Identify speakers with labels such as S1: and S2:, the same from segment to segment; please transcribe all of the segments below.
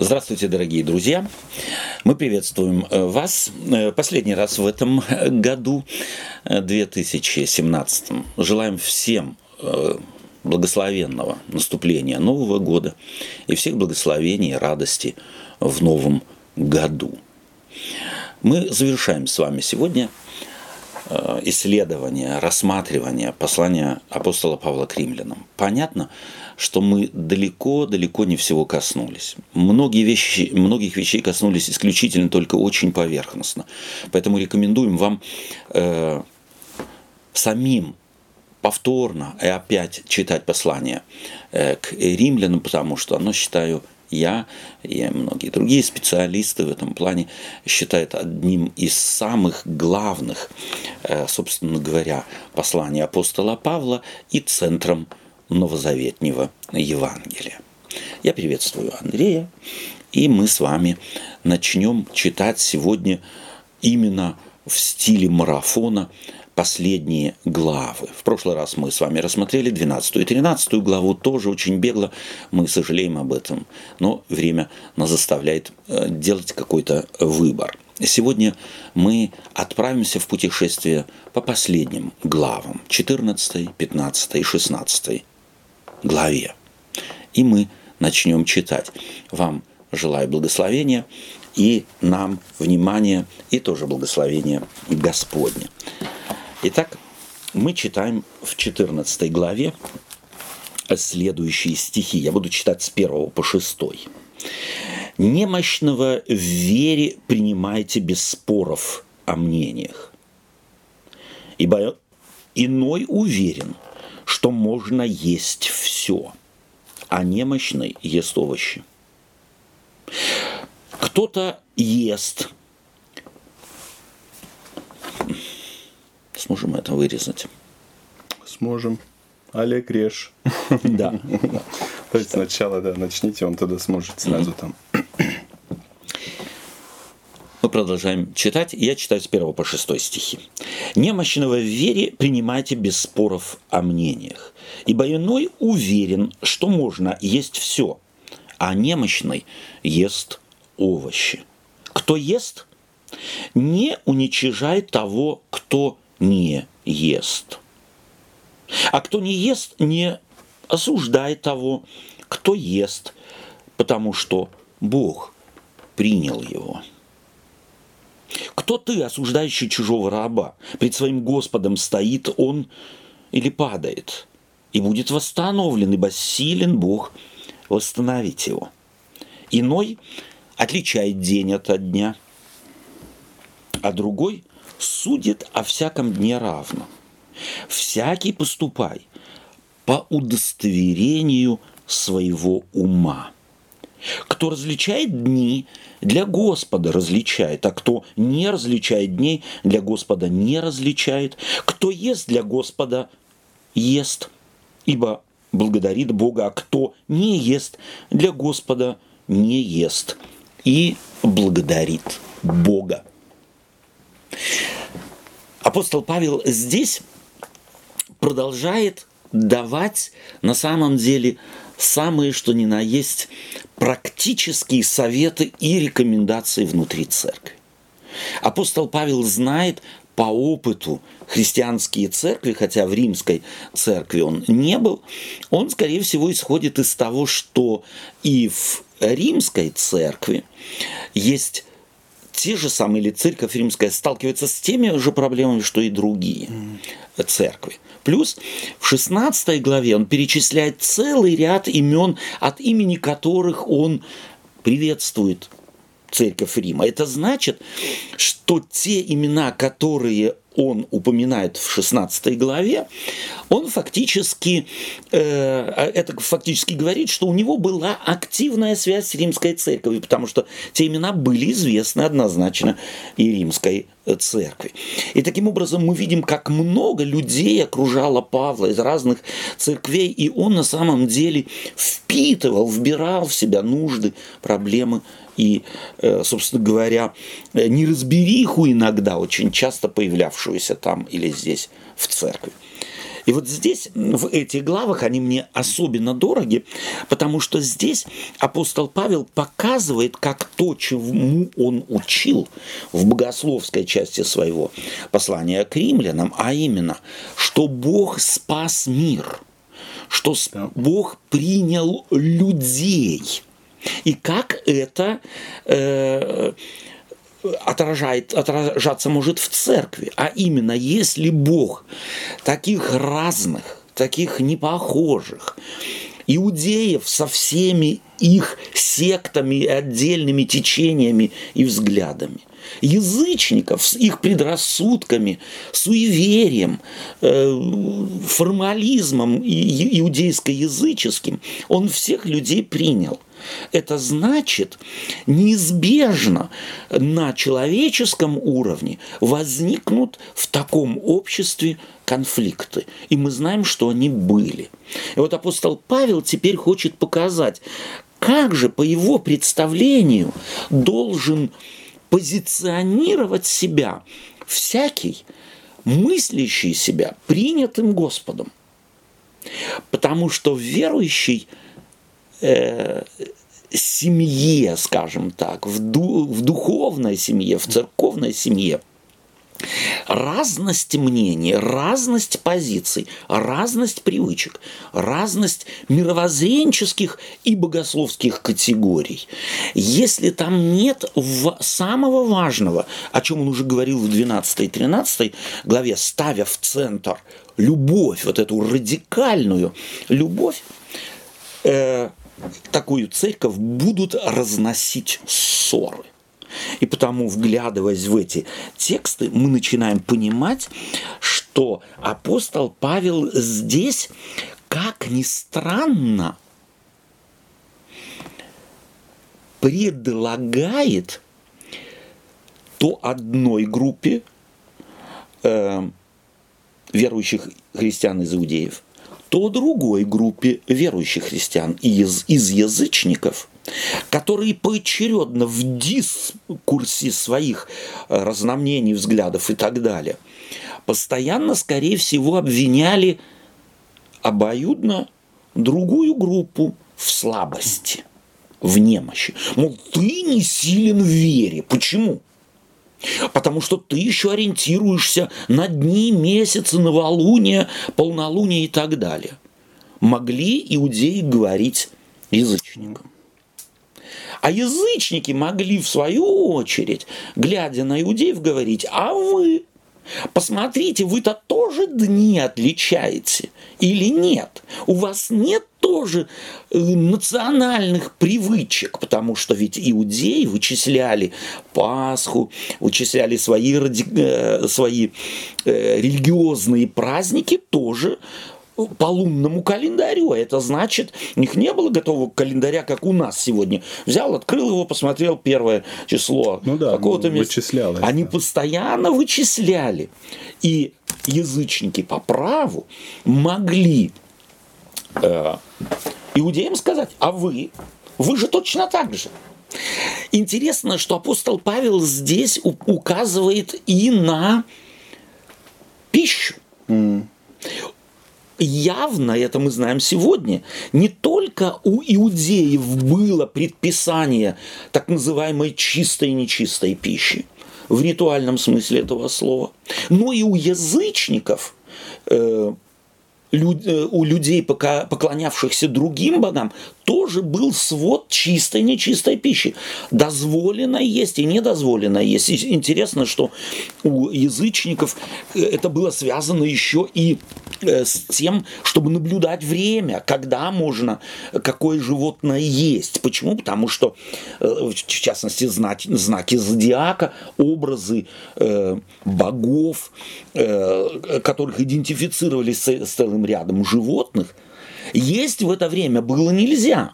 S1: Здравствуйте, дорогие друзья! Мы приветствуем э, вас э, последний раз в этом году, 2017. Э, Желаем всем благословенного наступления Нового года и всех благословений и радости в Новом году. Мы завершаем с вами сегодня исследование, рассматривание послания апостола Павла к римлянам. Понятно, что мы далеко-далеко не всего коснулись. Многие вещи, многих вещей коснулись исключительно только очень поверхностно. Поэтому рекомендуем вам э, самим повторно и опять читать послание э, к римлянам, потому что оно, считаю, я и многие другие специалисты в этом плане считают одним из самых главных, э, собственно говоря, посланий апостола Павла и центром новозаветнего Евангелия. Я приветствую Андрея, и мы с вами начнем читать сегодня именно в стиле марафона последние главы. В прошлый раз мы с вами рассмотрели 12 и 13 главу, тоже очень бегло, мы сожалеем об этом, но время нас заставляет э, делать какой-то выбор. Сегодня мы отправимся в путешествие по последним главам, 14, 15 и 16 главе. И мы начнем читать. Вам желаю благословения и нам внимания и тоже благословения Господня. Итак, мы читаем в 14 главе следующие стихи. Я буду читать с 1 по 6. «Немощного в вере принимайте без споров о мнениях, ибо иной уверен – что можно есть все, а немощный ест овощи. Кто-то ест. Сможем это вырезать?
S2: Сможем. Олег режь.
S1: Да.
S2: То есть сначала, да, начните, он тогда сможет сразу там
S1: мы продолжаем читать, я читаю с 1 по 6 стихи. «Немощного в вере принимайте без споров о мнениях, ибо иной уверен, что можно есть все, а немощный ест овощи. Кто ест, не уничижает того, кто не ест. А кто не ест, не осуждает того, кто ест, потому что Бог принял его. Кто ты, осуждающий чужого раба? Пред своим Господом стоит он или падает, и будет восстановлен, ибо силен Бог восстановить его. Иной отличает день от дня, а другой судит о всяком дне равно. Всякий поступай по удостоверению своего ума. Кто различает дни, для Господа различает, а кто не различает дней, для Господа не различает. Кто ест для Господа, ест, ибо благодарит Бога, а кто не ест, для Господа не ест и благодарит Бога. Апостол Павел здесь продолжает давать на самом деле самые, что ни на есть, практические советы и рекомендации внутри церкви. Апостол Павел знает по опыту христианские церкви, хотя в римской церкви он не был, он, скорее всего, исходит из того, что и в римской церкви есть те же самые, или церковь римская сталкивается с теми же проблемами, что и другие церкви. Плюс в 16 главе он перечисляет целый ряд имен, от имени которых он приветствует церковь Рима. Это значит, что те имена, которые он упоминает в 16 главе, он фактически, э, это фактически говорит, что у него была активная связь с римской церковью, потому что те имена были известны однозначно и римской церкви. И таким образом мы видим, как много людей окружало Павла из разных церквей, и он на самом деле впитывал, вбирал в себя нужды, проблемы и, э, собственно говоря, неразбериху иногда, очень часто появлявшуюся там или здесь в церкви. И вот здесь, в этих главах, они мне особенно дороги, потому что здесь апостол Павел показывает, как то, чему он учил в богословской части своего послания к римлянам, а именно, что Бог спас мир, что Бог принял людей. И как это э, отражает, отражаться может в церкви. А именно, если Бог таких разных, таких непохожих, иудеев со всеми их сектами отдельными течениями и взглядами, язычников с их предрассудками, суеверием, э, формализмом иудейско-языческим, он всех людей принял. Это значит, неизбежно на человеческом уровне возникнут в таком обществе конфликты. И мы знаем, что они были. И вот апостол Павел теперь хочет показать, как же по его представлению должен позиционировать себя всякий, мыслящий себя принятым Господом. Потому что верующий – э, семье, скажем так, в, ду, в духовной семье, в церковной семье, разность мнений, разность позиций, разность привычек, разность мировоззренческих и богословских категорий. Если там нет самого важного, о чем он уже говорил в 12 и 13 главе, ставя в центр любовь, вот эту радикальную любовь, э, такую церковь будут разносить ссоры. И потому, вглядываясь в эти тексты, мы начинаем понимать, что апостол Павел здесь, как ни странно, предлагает то одной группе э, верующих христиан из иудеев – то другой группе верующих христиан из, из язычников, которые поочередно в дискурсе своих э, разномнений, взглядов и так далее, постоянно, скорее всего, обвиняли обоюдно другую группу в слабости, в немощи. Мол, ты не силен в вере. Почему? Потому что ты еще ориентируешься на дни, месяцы, новолуние, полнолуние и так далее. Могли иудеи говорить язычникам. А язычники могли, в свою очередь, глядя на иудеев, говорить, а вы Посмотрите, вы-то тоже дни отличаете или нет? У вас нет тоже э, национальных привычек, потому что ведь иудеи вычисляли Пасху, вычисляли свои, э, свои э, религиозные праздники тоже по лунному календарю. А это значит, у них не было готового календаря, как у нас сегодня. Взял, открыл его, посмотрел первое число
S2: ну да, какого-то месяца. Вычислял
S1: Они постоянно вычисляли. И язычники по праву могли э, иудеям сказать, а вы, вы же точно так же. Интересно, что апостол Павел здесь указывает и на пищу. Mm явно, это мы знаем сегодня, не только у иудеев было предписание так называемой чистой и нечистой пищи, в ритуальном смысле этого слова, но и у язычников э, Э, у людей, поклонявшихся другим богам, тоже был свод чистой и нечистой пищи. Дозволено есть и недозволено есть. И интересно, что у язычников э, это было связано еще и э, с тем, чтобы наблюдать время, когда можно какое животное есть. Почему? Потому что, в частности, знаки, знаки зодиака, образы богов, которых идентифицировались с целым целым рядом животных, есть в это время было нельзя.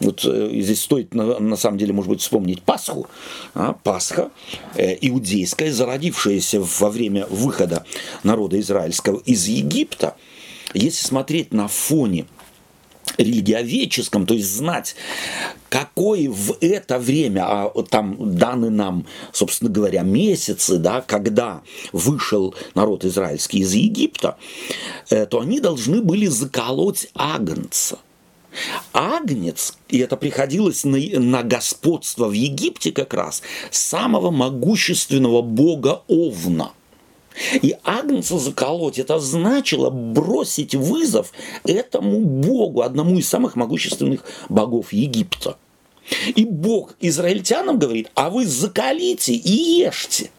S1: Вот э, здесь стоит на, на самом деле, может быть, вспомнить Пасху. А, Пасха э, иудейская, зародившаяся во время выхода народа израильского из Египта. Если смотреть на фоне религиоведческом, то есть знать, какой в это время, а там даны нам, собственно говоря, месяцы, да, когда вышел народ израильский из Египта, э, то они должны были заколоть агнца. Агнец, и это приходилось на, на господство в Египте как раз, самого могущественного бога Овна – и Агнца заколоть, это значило бросить вызов этому богу, одному из самых могущественных богов Египта. И Бог израильтянам говорит, а вы закалите и ешьте.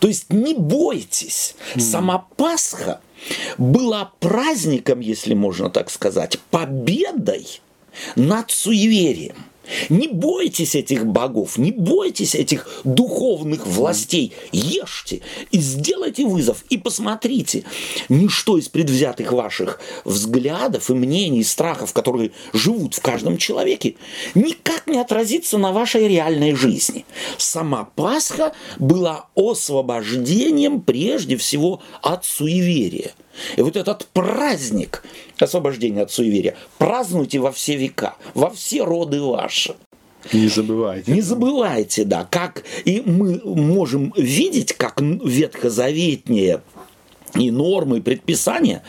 S1: То есть не бойтесь. Сама Пасха была праздником, если можно так сказать, победой над суеверием. Не бойтесь этих богов, не бойтесь этих духовных властей. Ешьте и сделайте вызов. И посмотрите, ничто из предвзятых ваших взглядов и мнений, страхов, которые живут в каждом человеке, никак не отразится на вашей реальной жизни. Сама Пасха была освобождением прежде всего от суеверия – и вот этот праздник освобождения от суеверия празднуйте во все века, во все роды ваши.
S2: Не забывайте.
S1: Не забывайте, да. Как и мы можем видеть, как ветхозаветнее и нормы, и предписания,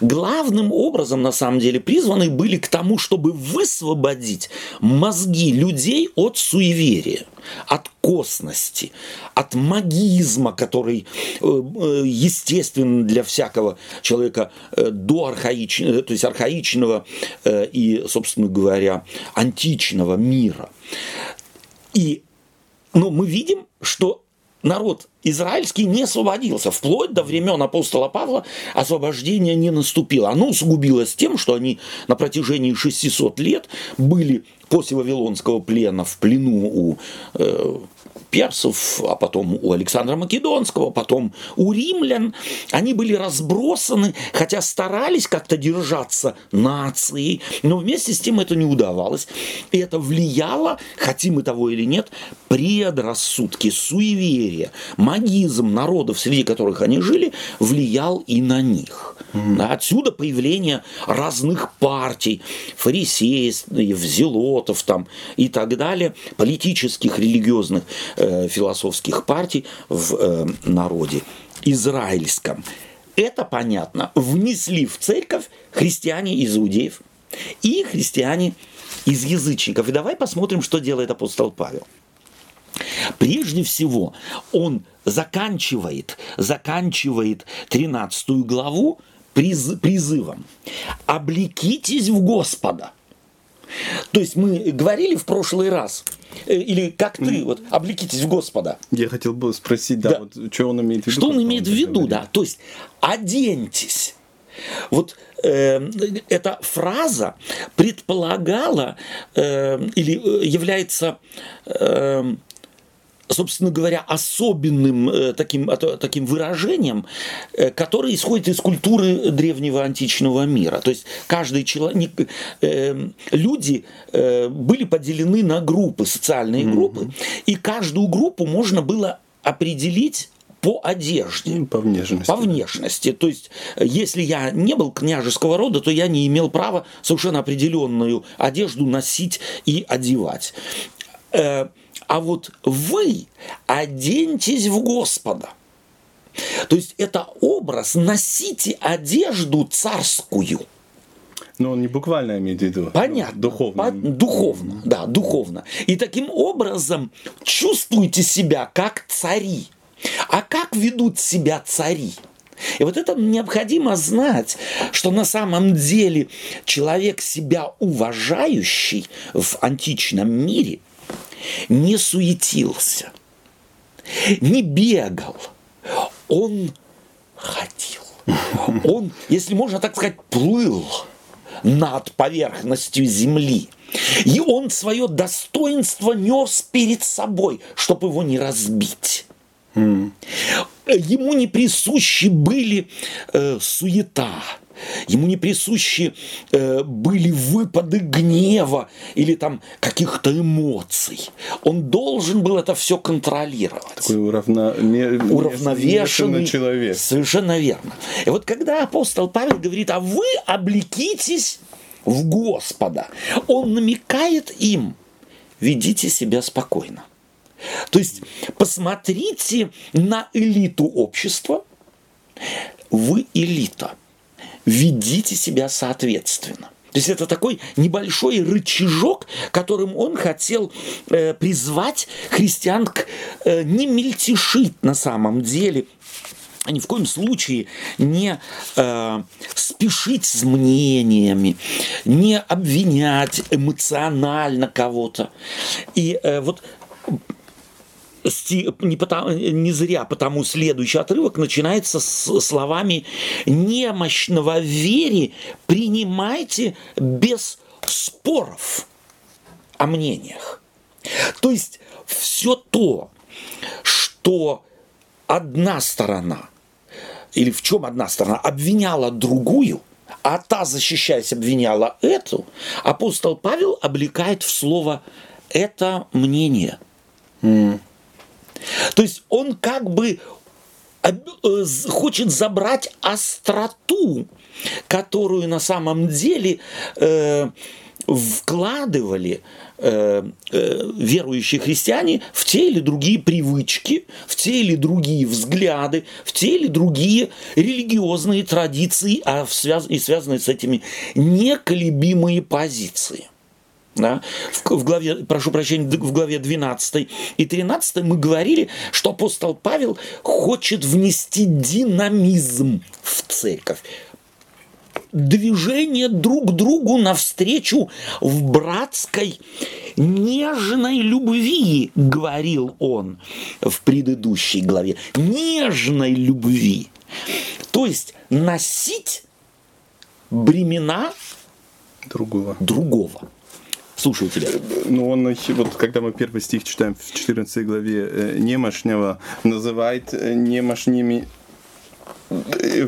S1: главным образом, на самом деле, призваны были к тому, чтобы высвободить мозги людей от суеверия, от косности, от магизма, который э, э, естествен для всякого человека э, до архаичного, то есть архаичного и, собственно говоря, античного мира. И ну, мы видим, что народ израильский не освободился. Вплоть до времен апостола Павла освобождение не наступило. Оно усугубилось тем, что они на протяжении 600 лет были после Вавилонского плена в плену у э, персов, а потом у Александра Македонского, потом у римлян. Они были разбросаны, хотя старались как-то держаться нации, но вместе с тем это не удавалось. И это влияло, хотим мы того или нет, предрассудки, суеверия, магизм народов, среди которых они жили, влиял и на них. Mm. Отсюда появление разных партий, фарисеев, зелотов там и так далее, политических, религиозных, э, философских партий в э, народе израильском. Это, понятно, внесли в церковь христиане из иудеев и христиане из язычников. И давай посмотрим, что делает апостол Павел. Прежде всего, он заканчивает, заканчивает 13 главу приз, призывом «Облекитесь в Господа». То есть мы говорили в прошлый раз, или как ты, вот, облекитесь в Господа.
S2: Я хотел бы спросить, да, да. Вот, что он имеет в виду.
S1: Что он имеет в виду, говорит? да. То есть оденьтесь. Вот э, эта фраза предполагала э, или э, является э, собственно говоря, особенным э, таким, таким выражением, э, которое исходит из культуры древнего античного мира. То есть каждый человек, э, люди были поделены на группы, социальные группы, mm-hmm. и каждую группу можно было определить по одежде.
S2: По внешности.
S1: По внешности. То есть, если я не был княжеского рода, то я не имел права совершенно определенную одежду носить и одевать. А вот вы оденьтесь в Господа. То есть это образ «носите одежду царскую».
S2: Но он не буквально имеет в виду.
S1: Понятно.
S2: Духовно.
S1: По- духовно, да, духовно. И таким образом чувствуйте себя как цари. А как ведут себя цари? И вот это необходимо знать, что на самом деле человек себя уважающий в античном мире – не суетился, не бегал, он ходил. Он, если можно так сказать, плыл над поверхностью земли. И он свое достоинство нес перед собой, чтобы его не разбить. Mm. Ему не присущи были э, суета, Ему не присущи э, были выпады гнева или там каких-то эмоций. Он должен был это все контролировать.
S2: Такой уравно...
S1: уравновешенный человек. Совершенно верно. И вот когда апостол Павел говорит, а вы облекитесь в Господа, он намекает им, ведите себя спокойно. То есть посмотрите на элиту общества, вы элита, ведите себя соответственно. То есть это такой небольшой рычажок, которым он хотел э, призвать христиан к э, не мельтешить на самом деле, ни в коем случае не э, спешить с мнениями, не обвинять эмоционально кого-то. И э, вот не, потому, не зря, потому следующий отрывок начинается с словами «немощного в вере принимайте без споров о мнениях». То есть все то, что одна сторона, или в чем одна сторона, обвиняла другую, а та, защищаясь, обвиняла эту, апостол Павел облекает в слово «это мнение». Mm. То есть он как бы э, хочет забрать остроту, которую на самом деле э, вкладывали э, э, верующие христиане в те или другие привычки, в те или другие взгляды, в те или другие религиозные традиции, а в связ... и связанные с этими неколебимые позиции. Да? В, в главе, прошу прощения, в главе 12 и 13 мы говорили, что апостол Павел хочет внести динамизм в церковь. Движение друг другу навстречу в братской нежной любви, говорил он в предыдущей главе. Нежной любви. То есть носить бремена
S2: другого.
S1: другого. Слушаю тебя.
S2: Ну, он, вот когда мы первый стих читаем в 14 главе э, Немашнего, называет э, немашними Э,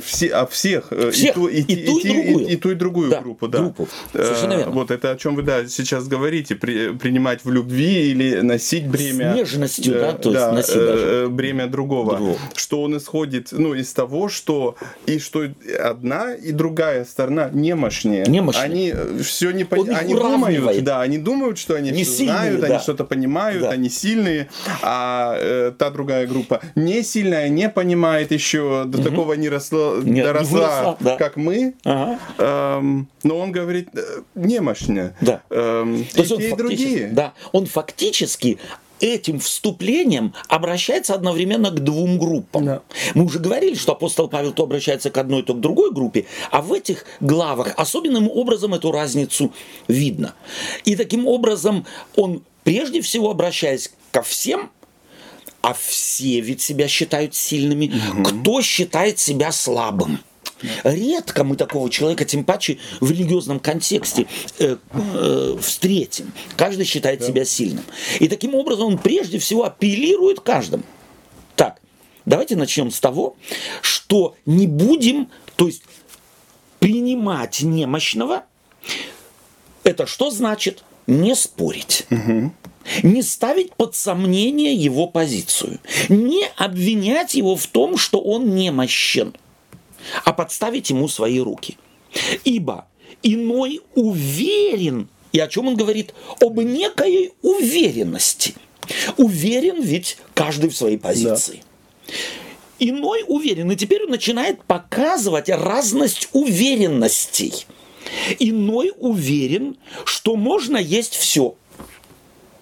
S2: все, а всех,
S1: э, всех. И, ту, и, и,
S2: ту, и, и, и, и ту, и другую
S1: да,
S2: группу, да.
S1: Группу.
S2: Совершенно верно. Вот это о чем вы да, сейчас говорите, при, принимать в любви или носить бремя.
S1: С нежностью, да, то есть да, носить даже.
S2: Э, бремя другого. другого. Что он исходит ну, из того, что и что одна и другая сторона немощнее.
S1: немощнее.
S2: Они все не пон... они думают, да, они думают, что они не все сильные, знают, да. они что-то понимают, да. они сильные, а э, та другая группа не сильная, не понимает еще до угу. такого не, росло, не доросла, не выросла, да. как мы. Ага. Эм, но он говорит э, немощно.
S1: Да. Эм, То есть он и другие. Да, он фактически этим вступлением обращается одновременно к двум группам. Да. Мы уже говорили, что апостол Павел то обращается к одной, то к другой группе, а в этих главах особенным образом эту разницу видно. И таким образом он прежде всего обращаясь ко всем, а все ведь себя считают сильными. Угу. Кто считает себя слабым? Редко мы такого человека, тем паче в религиозном контексте, э, э, встретим. Каждый считает да. себя сильным. И таким образом он прежде всего апеллирует каждому. Так, давайте начнем с того, что не будем, то есть принимать немощного. Это что значит? Не спорить. Угу не ставить под сомнение его позицию, не обвинять его в том, что он немощен, а подставить ему свои руки. Ибо иной уверен, и о чем он говорит? Об некой уверенности. Уверен ведь каждый в своей позиции. Да. Иной уверен, и теперь он начинает показывать разность уверенностей. Иной уверен, что можно есть все –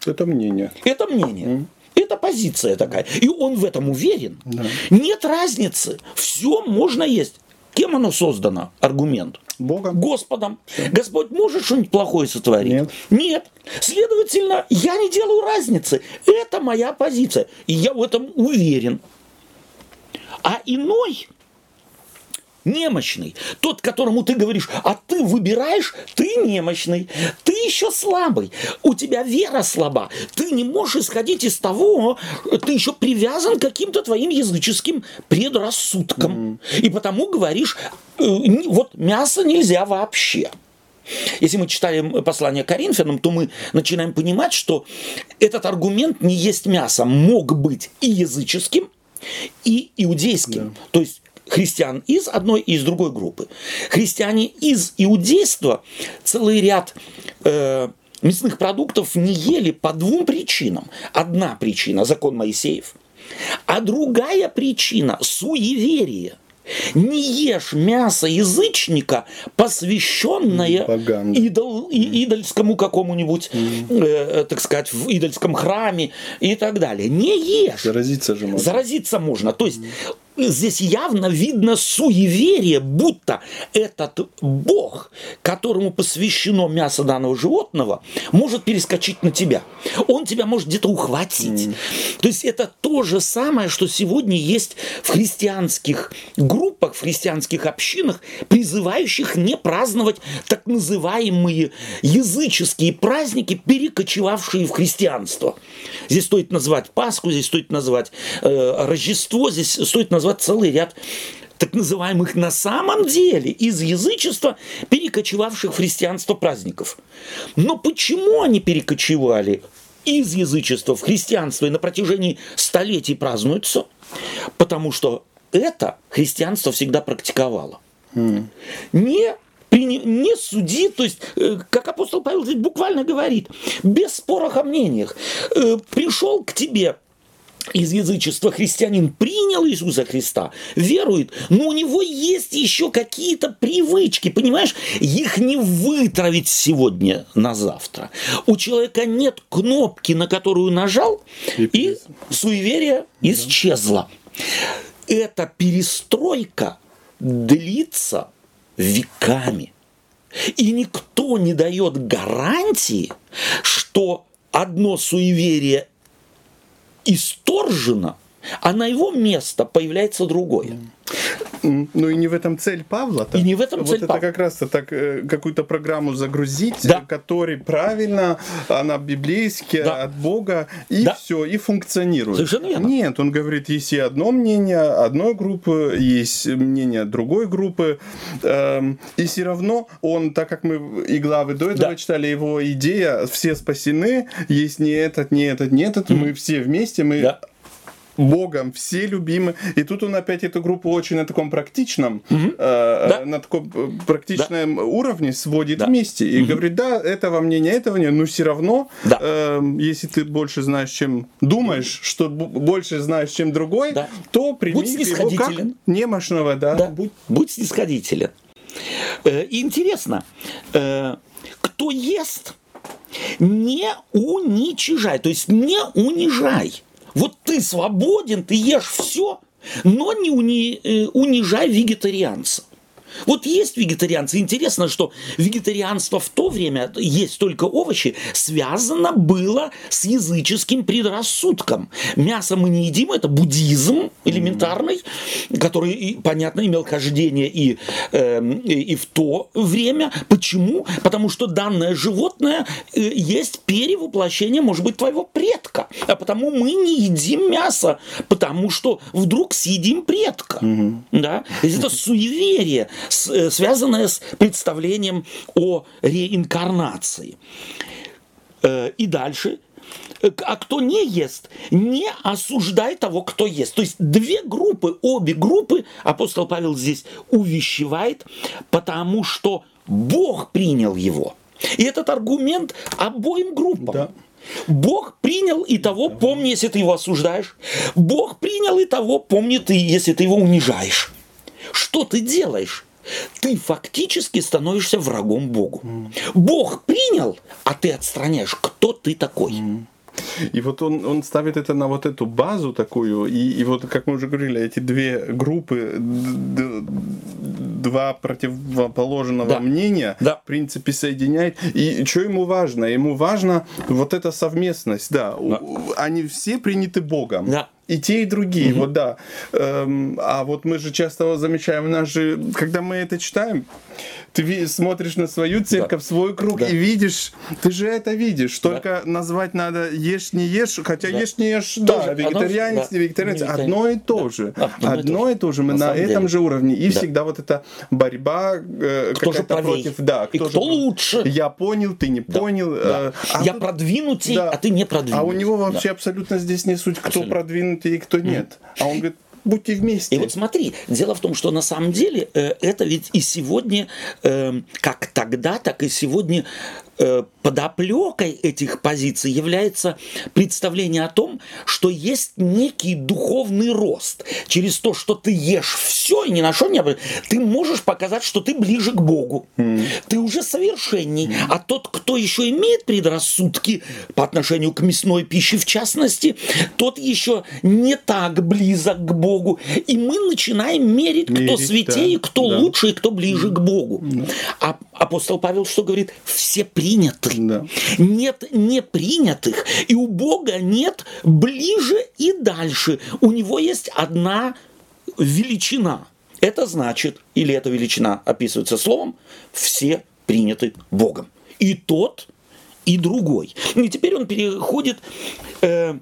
S2: это мнение.
S1: Это мнение. Mm. Это позиция такая. И он в этом уверен. Да. Нет разницы. Все можно есть. Кем оно создано? Аргумент.
S2: Богом.
S1: Господом. Все. Господь может что-нибудь плохое сотворить?
S2: Нет.
S1: Нет. Следовательно, я не делаю разницы. Это моя позиция. И я в этом уверен. А иной немощный. Тот, которому ты говоришь, а ты выбираешь, ты немощный, ты еще слабый, у тебя вера слаба, ты не можешь исходить из того, ты еще привязан к каким-то твоим языческим предрассудкам. Mm-hmm. И потому говоришь, э, вот мясо нельзя вообще. Если мы читаем послание Коринфянам, то мы начинаем понимать, что этот аргумент не есть мясо мог быть и языческим, и иудейским. Да. То есть христиан из одной и из другой группы. Христиане из иудейства целый ряд э, мясных продуктов не ели по двум причинам. Одна причина – закон Моисеев, а другая причина – суеверие – не ешь мясо язычника, посвященное идол, и, идольскому какому-нибудь, mm. э, так сказать, в идольском храме и так далее. Не ешь.
S2: Заразиться же можно.
S1: Заразиться можно. То есть здесь явно видно суеверие, будто этот бог, которому посвящено мясо данного животного, может перескочить на тебя. Он тебя может где-то ухватить. Mm. То есть это то же самое, что сегодня есть в христианских группах, в христианских общинах, призывающих не праздновать так называемые языческие праздники, перекочевавшие в христианство. Здесь стоит назвать Пасху, здесь стоит назвать э, Рождество, здесь стоит назвать назвать целый ряд так называемых на самом деле из язычества перекочевавших в христианство праздников. Но почему они перекочевали из язычества в христианство и на протяжении столетий празднуются? Потому что это христианство всегда практиковало. Mm. Не не суди, то есть, э, как апостол Павел здесь буквально говорит, без споров о мнениях. Э, пришел к тебе из язычества христианин принял Иисуса Христа, верует, но у него есть еще какие-то привычки, понимаешь? Их не вытравить сегодня на завтра. У человека нет кнопки, на которую нажал, и, и суеверие исчезло. Эта перестройка длится веками. И никто не дает гарантии, что одно суеверие исторжено, а на его место появляется другое.
S2: Ну и не в этом цель Павла.
S1: И не в этом
S2: вот
S1: цель
S2: это
S1: Павла.
S2: как раз так э, какую-то программу загрузить,
S1: да.
S2: которая правильно, она библейская, да. от Бога, и да. все, и фуnkционирует.
S1: Совершенно верно.
S2: Нет, он говорит, есть и одно мнение одной группы, есть мнение другой группы, эм, и все равно он, так как мы и главы до этого да. читали, его идея, все спасены, есть не этот, не этот, не этот, mm-hmm. мы все вместе, мы да Богом, все любимы. И тут он опять эту группу очень на таком практичном, угу. э, да. на таком э, практичном да. уровне сводит да. вместе. И угу. говорит, да, этого мнения, этого нет, но все равно, да. э, если ты больше знаешь, чем думаешь, что больше знаешь, чем другой, да. то прими
S1: будь его как
S2: немощного, да.
S1: да. Будь... будь снисходителен. Э, интересно, э, кто ест, не уничижай, то есть не унижай. Вот ты свободен, ты ешь все, но не уни, э, унижай вегетарианца. Вот есть вегетарианцы. Интересно, что вегетарианство в то время, есть только овощи, связано было с языческим предрассудком. Мясо мы не едим, это буддизм элементарный, который, понятно, имел хождение и, э, и в то время. Почему? Потому что данное животное э, есть перевоплощение, может быть, твоего предка. А потому мы не едим мясо, потому что вдруг съедим предка. Угу. Да? Это суеверие связанное с представлением о реинкарнации. Э, и дальше э, а кто не ест, не осуждай того, кто ест. То есть две группы, обе группы апостол Павел здесь увещевает, потому что Бог принял его. И этот аргумент обоим группам. Да. Бог принял и того, помни, если ты его осуждаешь. Бог принял и того, помни ты, если ты его унижаешь. Что ты делаешь? Ты фактически становишься врагом Богу. Mm. Бог принял, а ты отстраняешь, кто ты такой. Mm.
S2: И вот он, он ставит это на вот эту базу такую, и, и вот, как мы уже говорили, эти две группы, два противоположного да. мнения, да. в принципе, соединяет. И что ему важно? Ему важно вот эта совместность, да. да. Они все приняты Богом. Да. И те, и другие, угу. вот да. Эм, а вот мы же часто замечаем, нас же, когда мы это читаем, ты смотришь на свою церковь, да. свой круг да. и видишь, ты же это видишь. Только да. назвать надо ешь не ешь, хотя да. ешь не ешь, Тоже, да, вегетарианец, да. не вегетарианец, одно и то да. же. Да. Одно, и то же. Мы на, на этом деле. же уровне. И да. всегда вот эта борьба
S1: э, кто же против,
S2: да,
S1: кто, и кто же, лучше.
S2: Я понял, ты не да. понял.
S1: Да. Э, а Я тут, продвинутый, да. а ты не продвинутый.
S2: А у него вообще да. абсолютно здесь не суть, кто абсолютно. продвинутый и кто нет. А он говорит, будьте вместе.
S1: И вот смотри, дело в том, что на самом деле э, это ведь и сегодня, э, как тогда, так и сегодня Э, подоплекой этих позиций является представление о том, что есть некий духовный рост. Через то, что ты ешь все и ни на что не ты можешь показать, что ты ближе к Богу. Mm. Ты уже совершенней. Mm. А тот, кто еще имеет предрассудки по отношению к мясной пище в частности, тот еще не так близок к Богу. И мы начинаем мерить, мерить кто святее, да, кто да. лучше и кто ближе mm. к Богу. Mm. А апостол Павел что говорит? Все приняты. Да. Нет непринятых. И у Бога нет ближе и дальше. У него есть одна величина. Это значит, или эта величина описывается словом, все приняты Богом. И тот, и другой. И теперь он переходит... Э,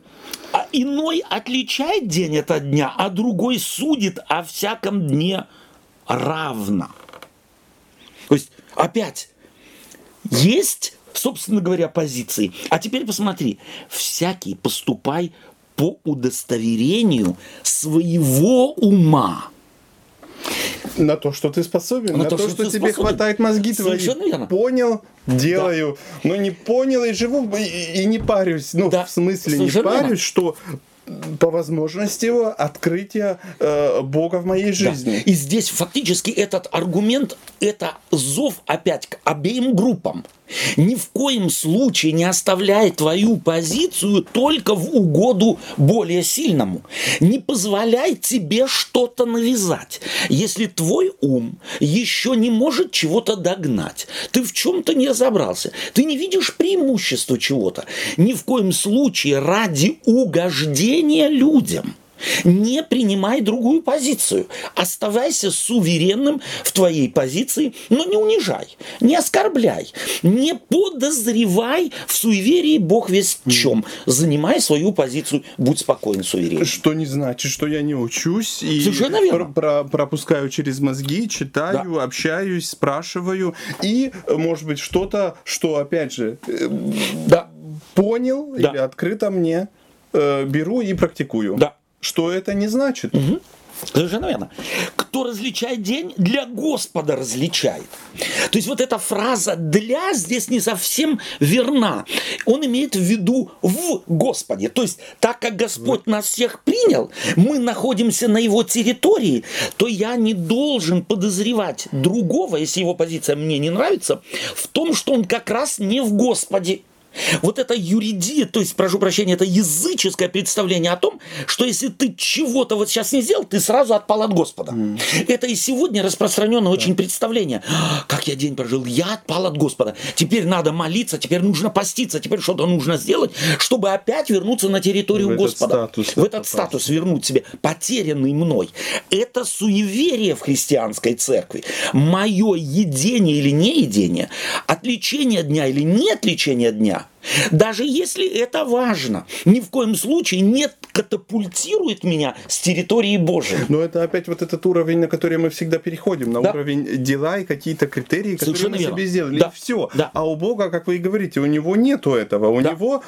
S1: а иной отличает день от дня, а другой судит о всяком дне равно. То есть Опять. Есть, собственно говоря, позиции. А теперь посмотри. Всякий поступай по удостоверению своего ума.
S2: На то, что ты способен, на, на то, что, что тебе способен. хватает мозги твои. Верно. Понял, делаю. Да. Но не понял и живу, и, и не парюсь. Ну, да. в смысле, Совершенно не парюсь, верно. что по возможности его открытия э, Бога в моей жизни.
S1: Да. И здесь фактически этот аргумент – это зов опять к обеим группам ни в коем случае не оставляй твою позицию только в угоду более сильному. Не позволяй тебе что-то навязать. Если твой ум еще не может чего-то догнать, ты в чем-то не разобрался, ты не видишь преимущества чего-то, ни в коем случае ради угождения людям – не принимай другую позицию. Оставайся суверенным в твоей позиции, но не унижай, не оскорбляй, не подозревай в суеверии Бог весь в чем. Занимай свою позицию, будь спокоен, суверен.
S2: Что не значит, что я не учусь и Пр- про- пропускаю через мозги, читаю, да. общаюсь, спрашиваю и, может быть, что-то, что, опять же, э, да. понял да. или открыто мне, э, беру и практикую.
S1: Да
S2: что это не значит. Угу.
S1: Совершенно верно. Кто различает день, для Господа различает. То есть вот эта фраза «для» здесь не совсем верна. Он имеет в виду «в Господе». То есть так как Господь нас всех принял, мы находимся на его территории, то я не должен подозревать другого, если его позиция мне не нравится, в том, что он как раз не в Господе. Вот это юридия, то есть, прошу прощения, это языческое представление о том, что если ты чего-то вот сейчас не сделал, ты сразу отпал от Господа. Mm. Это и сегодня распространенное yeah. очень представление. «А, как я день прожил, я отпал от Господа. Теперь надо молиться, теперь нужно поститься, теперь что-то нужно сделать, чтобы опять вернуться на территорию в Господа. Этот статус, в этот статус вернуть себе, потерянный мной. Это суеверие в христианской церкви. Мое едение или не едение, отличение дня или не отличение дня даже если это важно, ни в коем случае не катапультирует меня с территории Божией.
S2: Но это опять вот этот уровень, на который мы всегда переходим, на да. уровень дела и какие-то критерии, которые Совершенно мы верно. себе сделали. Да. И все. Да. А у Бога, как вы и говорите, у него нету этого. У да. него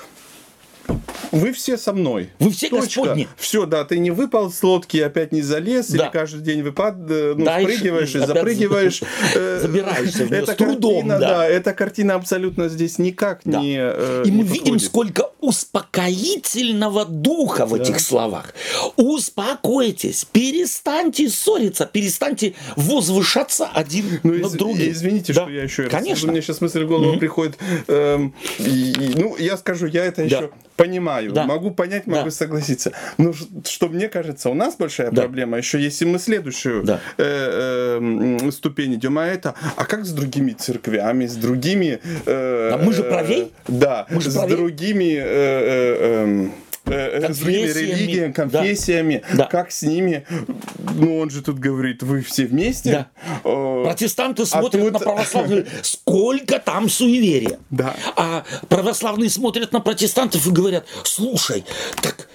S2: вы все со мной.
S1: Вы все Точка. Господни.
S2: Все, да, ты не выпал с лодки, опять не залез, да. или каждый день выпад, э, ну, да, спрыгиваешь и запрыгиваешь.
S1: Э, забираешься в нее с трудом. Да. да,
S2: эта картина абсолютно здесь никак да. не
S1: э, И мы не видим, сколько успокоительного духа в да. этих словах. Успокойтесь, перестаньте ссориться, перестаньте возвышаться один ну, над из, другим.
S2: Извините, да. что я еще
S1: Конечно.
S2: раз... Мне сейчас мысль в голову mm-hmm. приходит. Эм, и, и, ну, я скажу, я это да. еще понимаю, да. могу понять, могу да. согласиться. Но что мне кажется, у нас большая да. проблема, еще если мы следующую да. э, э, ступень идем, а это, а как с другими церквями, с другими...
S1: Э, да, мы же правей?
S2: Да, мы же с правей? другими... Э, э, эм, э, с другими религиями, конфессиями, да. как с ними, ну он же тут говорит, вы все вместе. Да.
S1: Э, Протестанты а смотрят тут... на православные, сколько там суеверия.
S2: Да.
S1: А православные смотрят на протестантов и говорят, слушай, так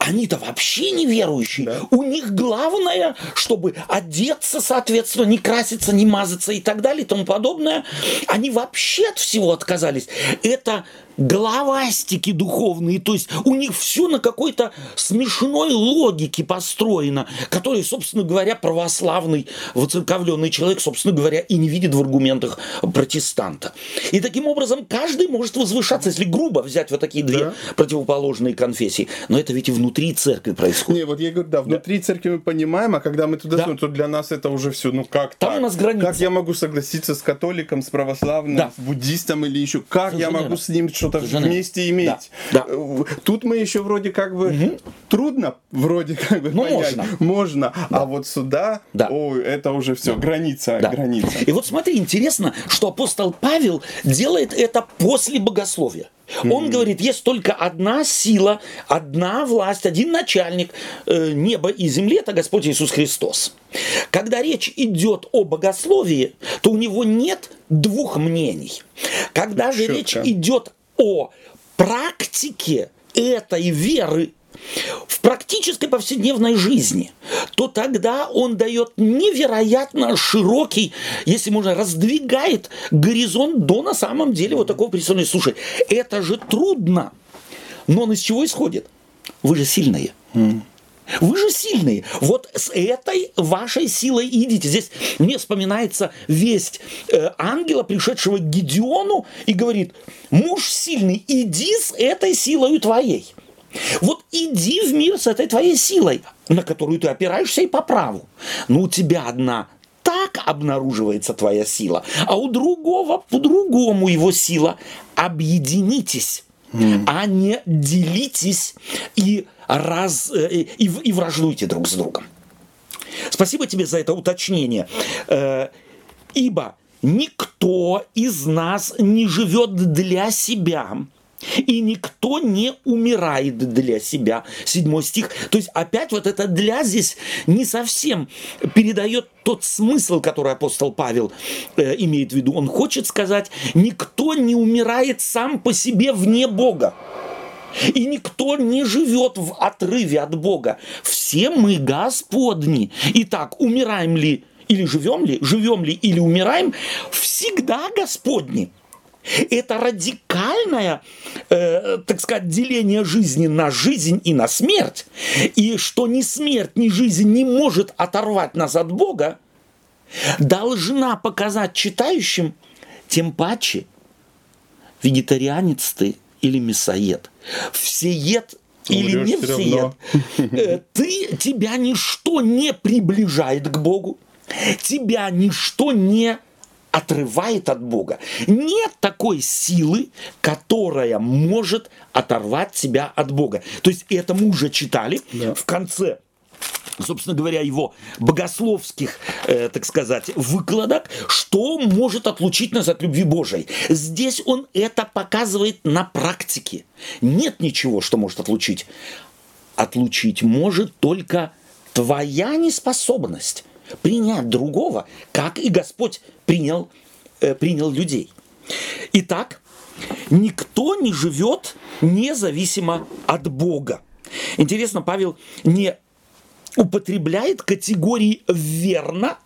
S1: они-то вообще не верующие. Да. У них главное, чтобы одеться, соответственно, не краситься, не мазаться и так далее и тому подобное. Они вообще от всего отказались. Это головастики духовные, то есть у них все на какой-то смешной логике построено, которой, собственно говоря, православный, воцерковленный человек, собственно говоря, и не видит в аргументах протестанта. И таким образом каждый может возвышаться, если грубо взять вот такие две да. противоположные конфессии. Но это ведь и внутри церкви происходит.
S2: Не, вот я говорю, да, внутри да. церкви мы понимаем, а когда мы туда да. смотрим, то для нас это уже все, ну как
S1: Там так? у нас граница.
S2: Как я могу согласиться с католиком, с православным, да. с буддистом или еще? Как Совершенно я могу с ним что-то вместе иметь? Да. Да. Э, тут мы еще вроде как бы угу. трудно, вроде как бы
S1: ну, понять. Можно.
S2: Можно. Да. А вот сюда, да. ой, это уже все, да. граница, да. граница.
S1: И вот смотри, интересно, что апостол Павел делает это после богословия. Он mm-hmm. говорит, есть только одна сила, одна власть, один начальник э, неба и земли, это Господь Иисус Христос. Когда речь идет о богословии, то у него нет двух мнений. Когда же Четко. речь идет о практике этой веры, в практической повседневной жизни, то тогда он дает невероятно широкий, если можно, раздвигает горизонт до на самом деле вот такого представления. Слушай, это же трудно, но он из чего исходит? Вы же сильные. Вы же сильные. Вот с этой вашей силой идите. Здесь мне вспоминается весть э, ангела, пришедшего к Гедеону, и говорит, муж сильный, иди с этой силой твоей. Вот иди в мир с этой твоей силой, на которую ты опираешься и по праву. Но у тебя одна так обнаруживается твоя сила, а у другого по-другому его сила. Объединитесь, mm. а не делитесь и, раз, э, и, и враждуйте друг с другом. Спасибо тебе за это уточнение. Э, ибо никто из нас не живет для себя, и никто не умирает для себя. Седьмой стих. То есть опять вот это «для» здесь не совсем передает тот смысл, который апостол Павел э, имеет в виду. Он хочет сказать, никто не умирает сам по себе вне Бога. И никто не живет в отрыве от Бога. Все мы Господни. Итак, умираем ли или живем ли, живем ли или умираем, всегда Господни. Это радикальное, э, так сказать, деление жизни на жизнь и на смерть. И что ни смерть, ни жизнь не может оторвать нас от Бога, должна показать читающим, тем паче, вегетарианец ты или мясоед, всеед или не всеед, э, ты, тебя ничто не приближает к Богу, тебя ничто не отрывает от Бога. Нет такой силы, которая может оторвать тебя от Бога. То есть это мы уже читали да. в конце собственно говоря, его богословских, э, так сказать, выкладок, что может отлучить нас от любви Божией. Здесь он это показывает на практике. Нет ничего, что может отлучить. Отлучить может только твоя неспособность принять другого, как и Господь принял, э, принял людей. Итак, никто не живет независимо от Бога. Интересно, Павел не употребляет категории верно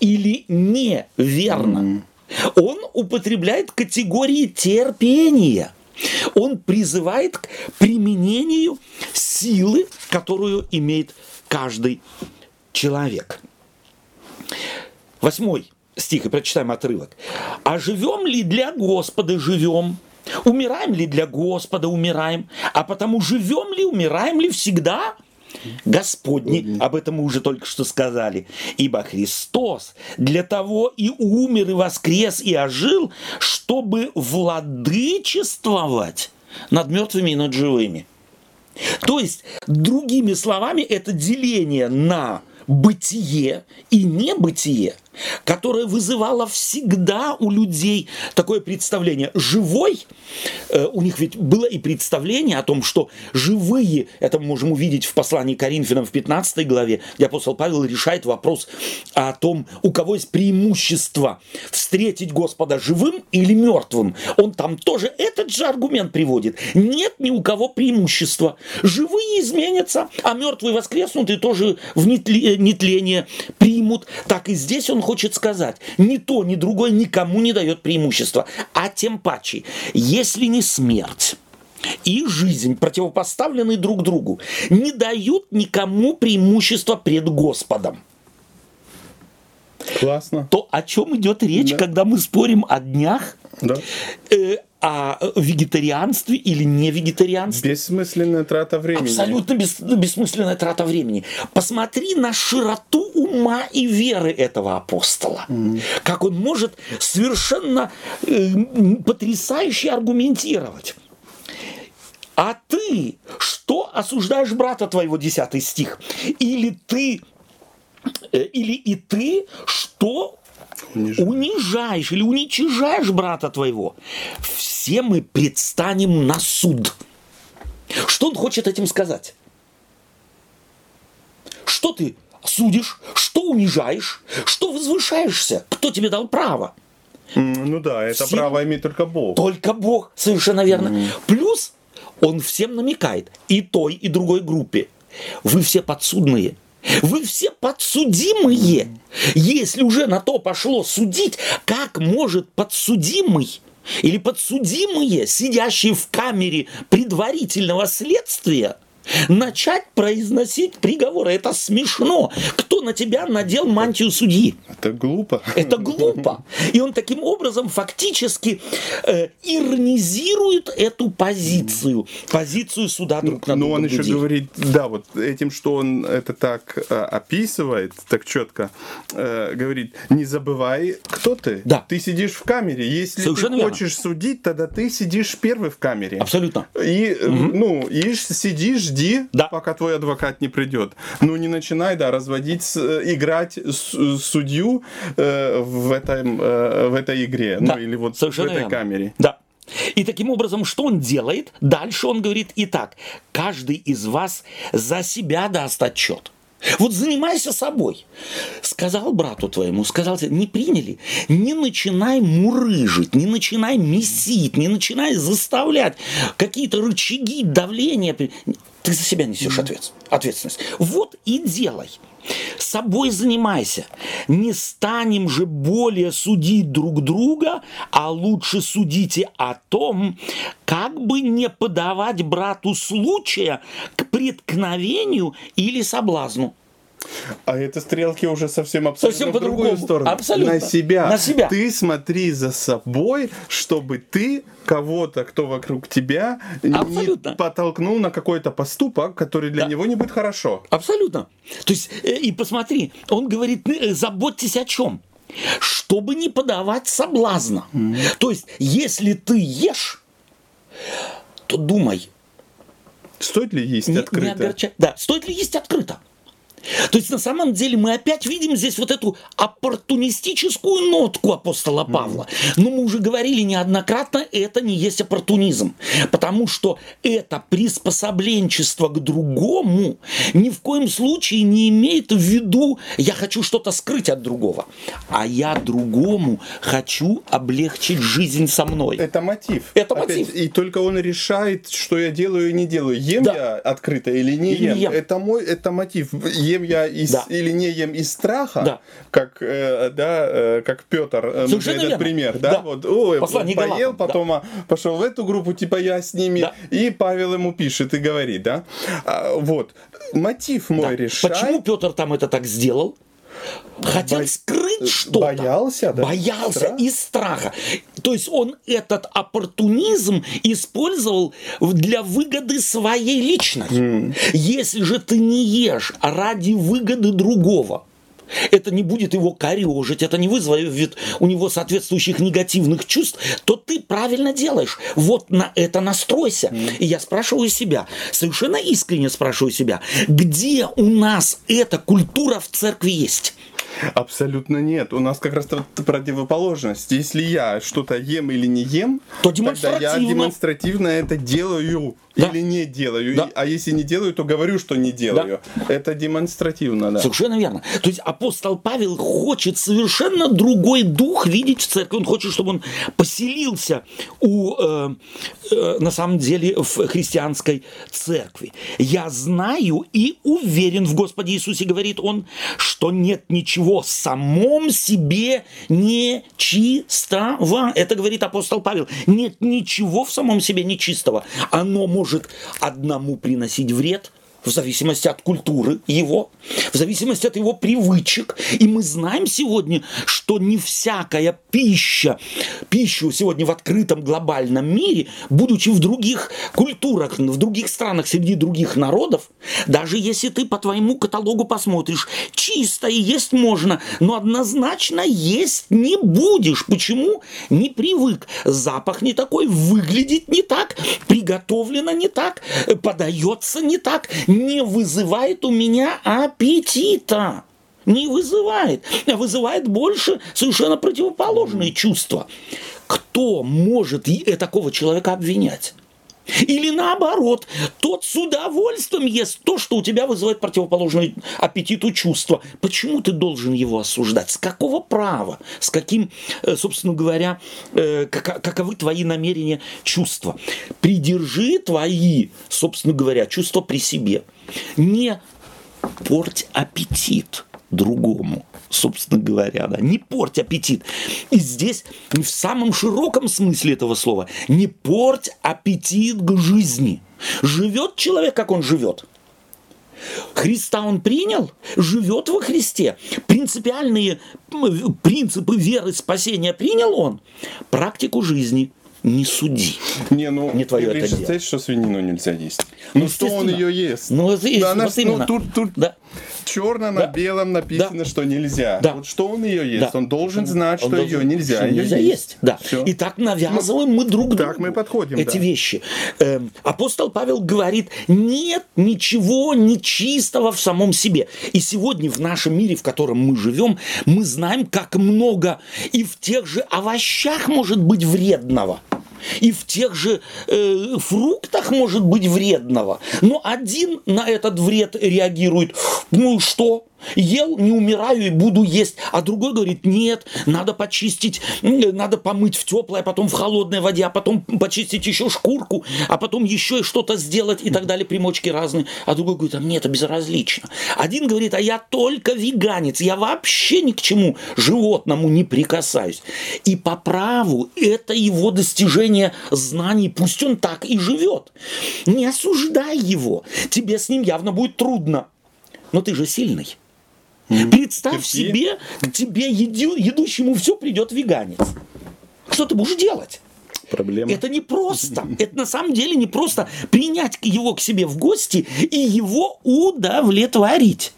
S1: или неверно. Mm-hmm. Он употребляет категории терпения. Он призывает к применению силы, которую имеет каждый человек. Восьмой стих, и прочитаем отрывок. «А живем ли для Господа живем? Умираем ли для Господа умираем? А потому живем ли, умираем ли всегда?» Господни, об этом мы уже только что сказали. Ибо Христос для того и умер, и воскрес, и ожил, чтобы владычествовать над мертвыми и над живыми. То есть, другими словами, это деление на бытие и небытие, которое вызывало всегда у людей такое представление. Живой, э, у них ведь было и представление о том, что живые, это мы можем увидеть в послании Коринфянам в 15 главе, где апостол Павел решает вопрос о том, у кого есть преимущество встретить Господа живым или мертвым. Он там тоже этот же аргумент приводит. Нет ни у кого преимущества. Живые изменятся, а мертвые воскреснут и тоже в нетление примут. Так и здесь он хочет сказать? Ни то, ни другое никому не дает преимущества. А тем паче, если не смерть, и жизнь, противопоставленные друг другу, не дают никому преимущества пред Господом.
S2: Классно.
S1: То о чем идет речь, да. когда мы спорим о днях, да. э, о вегетарианстве или не вегетарианстве.
S2: Бессмысленная трата времени.
S1: Абсолютно бес, бессмысленная трата времени. Посмотри на широту ума и веры этого апостола. Mm. Как он может совершенно э, потрясающе аргументировать. А ты что осуждаешь брата твоего, 10 стих? Или ты, э, или и ты что унижаешь. унижаешь или уничижаешь брата твоего? Все мы предстанем на суд. Что он хочет этим сказать? Что ты судишь, что унижаешь, что возвышаешься? Кто тебе дал право?
S2: Ну да, это Все... право имеет только Бог.
S1: Только Бог, совершенно верно. Mm. Плюс он всем намекает, и той, и другой группе. Вы все подсудные. Вы все подсудимые. Если уже на то пошло судить, как может подсудимый или подсудимые, сидящие в камере предварительного следствия, начать произносить приговоры. Это смешно. Кто на тебя надел мантию судьи?
S2: Это глупо.
S1: Это глупо. И он таким образом фактически э, иронизирует эту позицию, позицию суда друг на друга.
S2: Но он еще говорит, да, вот этим, что он это так э, описывает, так четко, э, говорит, не забывай, кто ты.
S1: Да.
S2: Ты сидишь в камере. Если Совершенно ты хочешь верно. судить, тогда ты сидишь первый в камере.
S1: Абсолютно.
S2: И, угу. ну, и сидишь, жди, да. пока твой адвокат не придет. Ну, не начинай, да, разводить, э, играть судью э, в, этом, э, в этой игре,
S1: да.
S2: ну, или вот
S1: Совершенно
S2: в этой
S1: верно.
S2: камере.
S1: Да. И таким образом, что он делает? Дальше он говорит, итак, каждый из вас за себя даст отчет. Вот занимайся собой. Сказал брату твоему, сказал тебе, не приняли, не начинай мурыжить, не начинай месить, не начинай заставлять какие-то рычаги давления. Ты за себя несешь ответственность. Вот и делай. Собой занимайся. Не станем же более судить друг друга, а лучше судите о том, как бы не подавать брату случая к преткновению или соблазну.
S2: А это стрелки уже совсем абсолютно
S1: совсем
S2: в другую сторону.
S1: Абсолютно.
S2: На себя.
S1: На себя.
S2: Ты смотри за собой, чтобы ты кого-то, кто вокруг тебя, абсолютно. не подтолкнул на какой-то поступок, который для да. него не будет хорошо.
S1: Абсолютно. То есть, э, и посмотри, он говорит, э, заботьтесь о чем? Чтобы не подавать соблазна. Mm. То есть, если ты ешь, то думай.
S2: Стоит ли есть не, открыто? Не огорчать.
S1: Да, стоит ли есть открыто? То есть на самом деле мы опять видим здесь вот эту оппортунистическую нотку апостола Павла. Но мы уже говорили неоднократно, это не есть оппортунизм. Потому что это приспособленчество к другому ни в коем случае не имеет в виду «я хочу что-то скрыть от другого», а «я другому хочу облегчить жизнь со мной».
S2: Это мотив.
S1: Это опять, мотив.
S2: И только он решает, что я делаю и не делаю. Ем да. я открыто или не ем. Не ем. Это мой, это мотив ем я из, да. или не ем из страха, да. как, э, да, э, как Петр, э, этот верно. пример, да, да. вот, ой, Послание поел, Галатам, потом да. пошел в эту группу, типа я с ними, да. и Павел ему пишет и говорит, да, а, вот, мотив мой да. решает.
S1: Почему Петр там это так сделал? Хотел Бо... скрыть что-то.
S2: Боялся, да?
S1: Боялся Страх? из страха. То есть он этот оппортунизм использовал для выгоды своей личной. Mm. Если же ты не ешь ради выгоды другого, это не будет его корежить, это не вызовет у него соответствующих негативных чувств, то ты правильно делаешь. Вот на это настройся. Mm. И я спрашиваю себя, совершенно искренне спрашиваю себя, где у нас эта культура в церкви есть?
S2: Абсолютно нет. У нас как раз противоположность. Если я что-то ем или не ем,
S1: то тогда
S2: я демонстративно это делаю да. или не делаю. Да. А если не делаю, то говорю, что не делаю. Да. Это демонстративно, да.
S1: Совершенно верно. То есть апостол Павел хочет совершенно другой дух видеть в церкви. Он хочет, чтобы он поселился у, э, э, на самом деле, в христианской церкви. Я знаю и уверен в Господе Иисусе, говорит он, что нет ничего ничего самом себе нечистого. Это говорит апостол Павел. Нет ничего в самом себе нечистого. Оно может одному приносить вред, в зависимости от культуры его, в зависимости от его привычек. И мы знаем сегодня, что не всякая пища, пищу сегодня в открытом глобальном мире, будучи в других культурах, в других странах, среди других народов, даже если ты по твоему каталогу посмотришь, чисто и есть можно, но однозначно есть не будешь. Почему? Не привык. Запах не такой, выглядит не так, приготовлено не так, подается не так, не вызывает у меня аппетита. Не вызывает. А вызывает больше совершенно противоположные чувства. Кто может такого человека обвинять? Или наоборот, тот с удовольствием ест то, что у тебя вызывает противоположный аппетиту чувства. Почему ты должен его осуждать? С какого права? С каким, э, собственно говоря, э, каковы твои намерения, чувства? Придержи твои, собственно говоря, чувства при себе. Не порть аппетит другому собственно говоря, да, не порть аппетит. И здесь в самом широком смысле этого слова не порть аппетит к жизни. Живет человек, как он живет. Христа он принял, живет во Христе. Принципиальные принципы веры спасения принял он. Практику жизни не суди.
S2: Не, ну, не твое это дело. что свинину нельзя есть. Ну, что он ее ест? Ну, да, она, вот ну, тут, тут да. Черно на да. белом написано, да. что нельзя. Да. Вот что он ее ест? Да. Он должен знать, он что должен, ее нельзя, что ее нельзя есть. есть.
S1: Да. Все. И так навязываем мы, друг другу
S2: так мы подходим,
S1: эти да. вещи. Эм, апостол Павел говорит, нет ничего нечистого в самом себе. И сегодня в нашем мире, в котором мы живем, мы знаем, как много и в тех же овощах может быть вредного. И в тех же э, фруктах может быть вредного. Но один на этот вред реагирует. Ну что? Ел, не умираю и буду есть. А другой говорит, нет, надо почистить, надо помыть в теплой, а потом в холодной воде, а потом почистить еще шкурку, а потом еще что-то сделать и так далее, примочки разные. А другой говорит, а мне это безразлично. Один говорит, а я только веганец, я вообще ни к чему животному не прикасаюсь. И по праву это его достижение знаний, пусть он так и живет. Не осуждай его, тебе с ним явно будет трудно. Но ты же сильный. Представь Терпи. себе, к тебе еду, едущему все придет веганец. Что ты будешь делать?
S2: Проблема.
S1: Это не просто. Это на самом деле не просто принять его к себе в гости и его удовлетворить.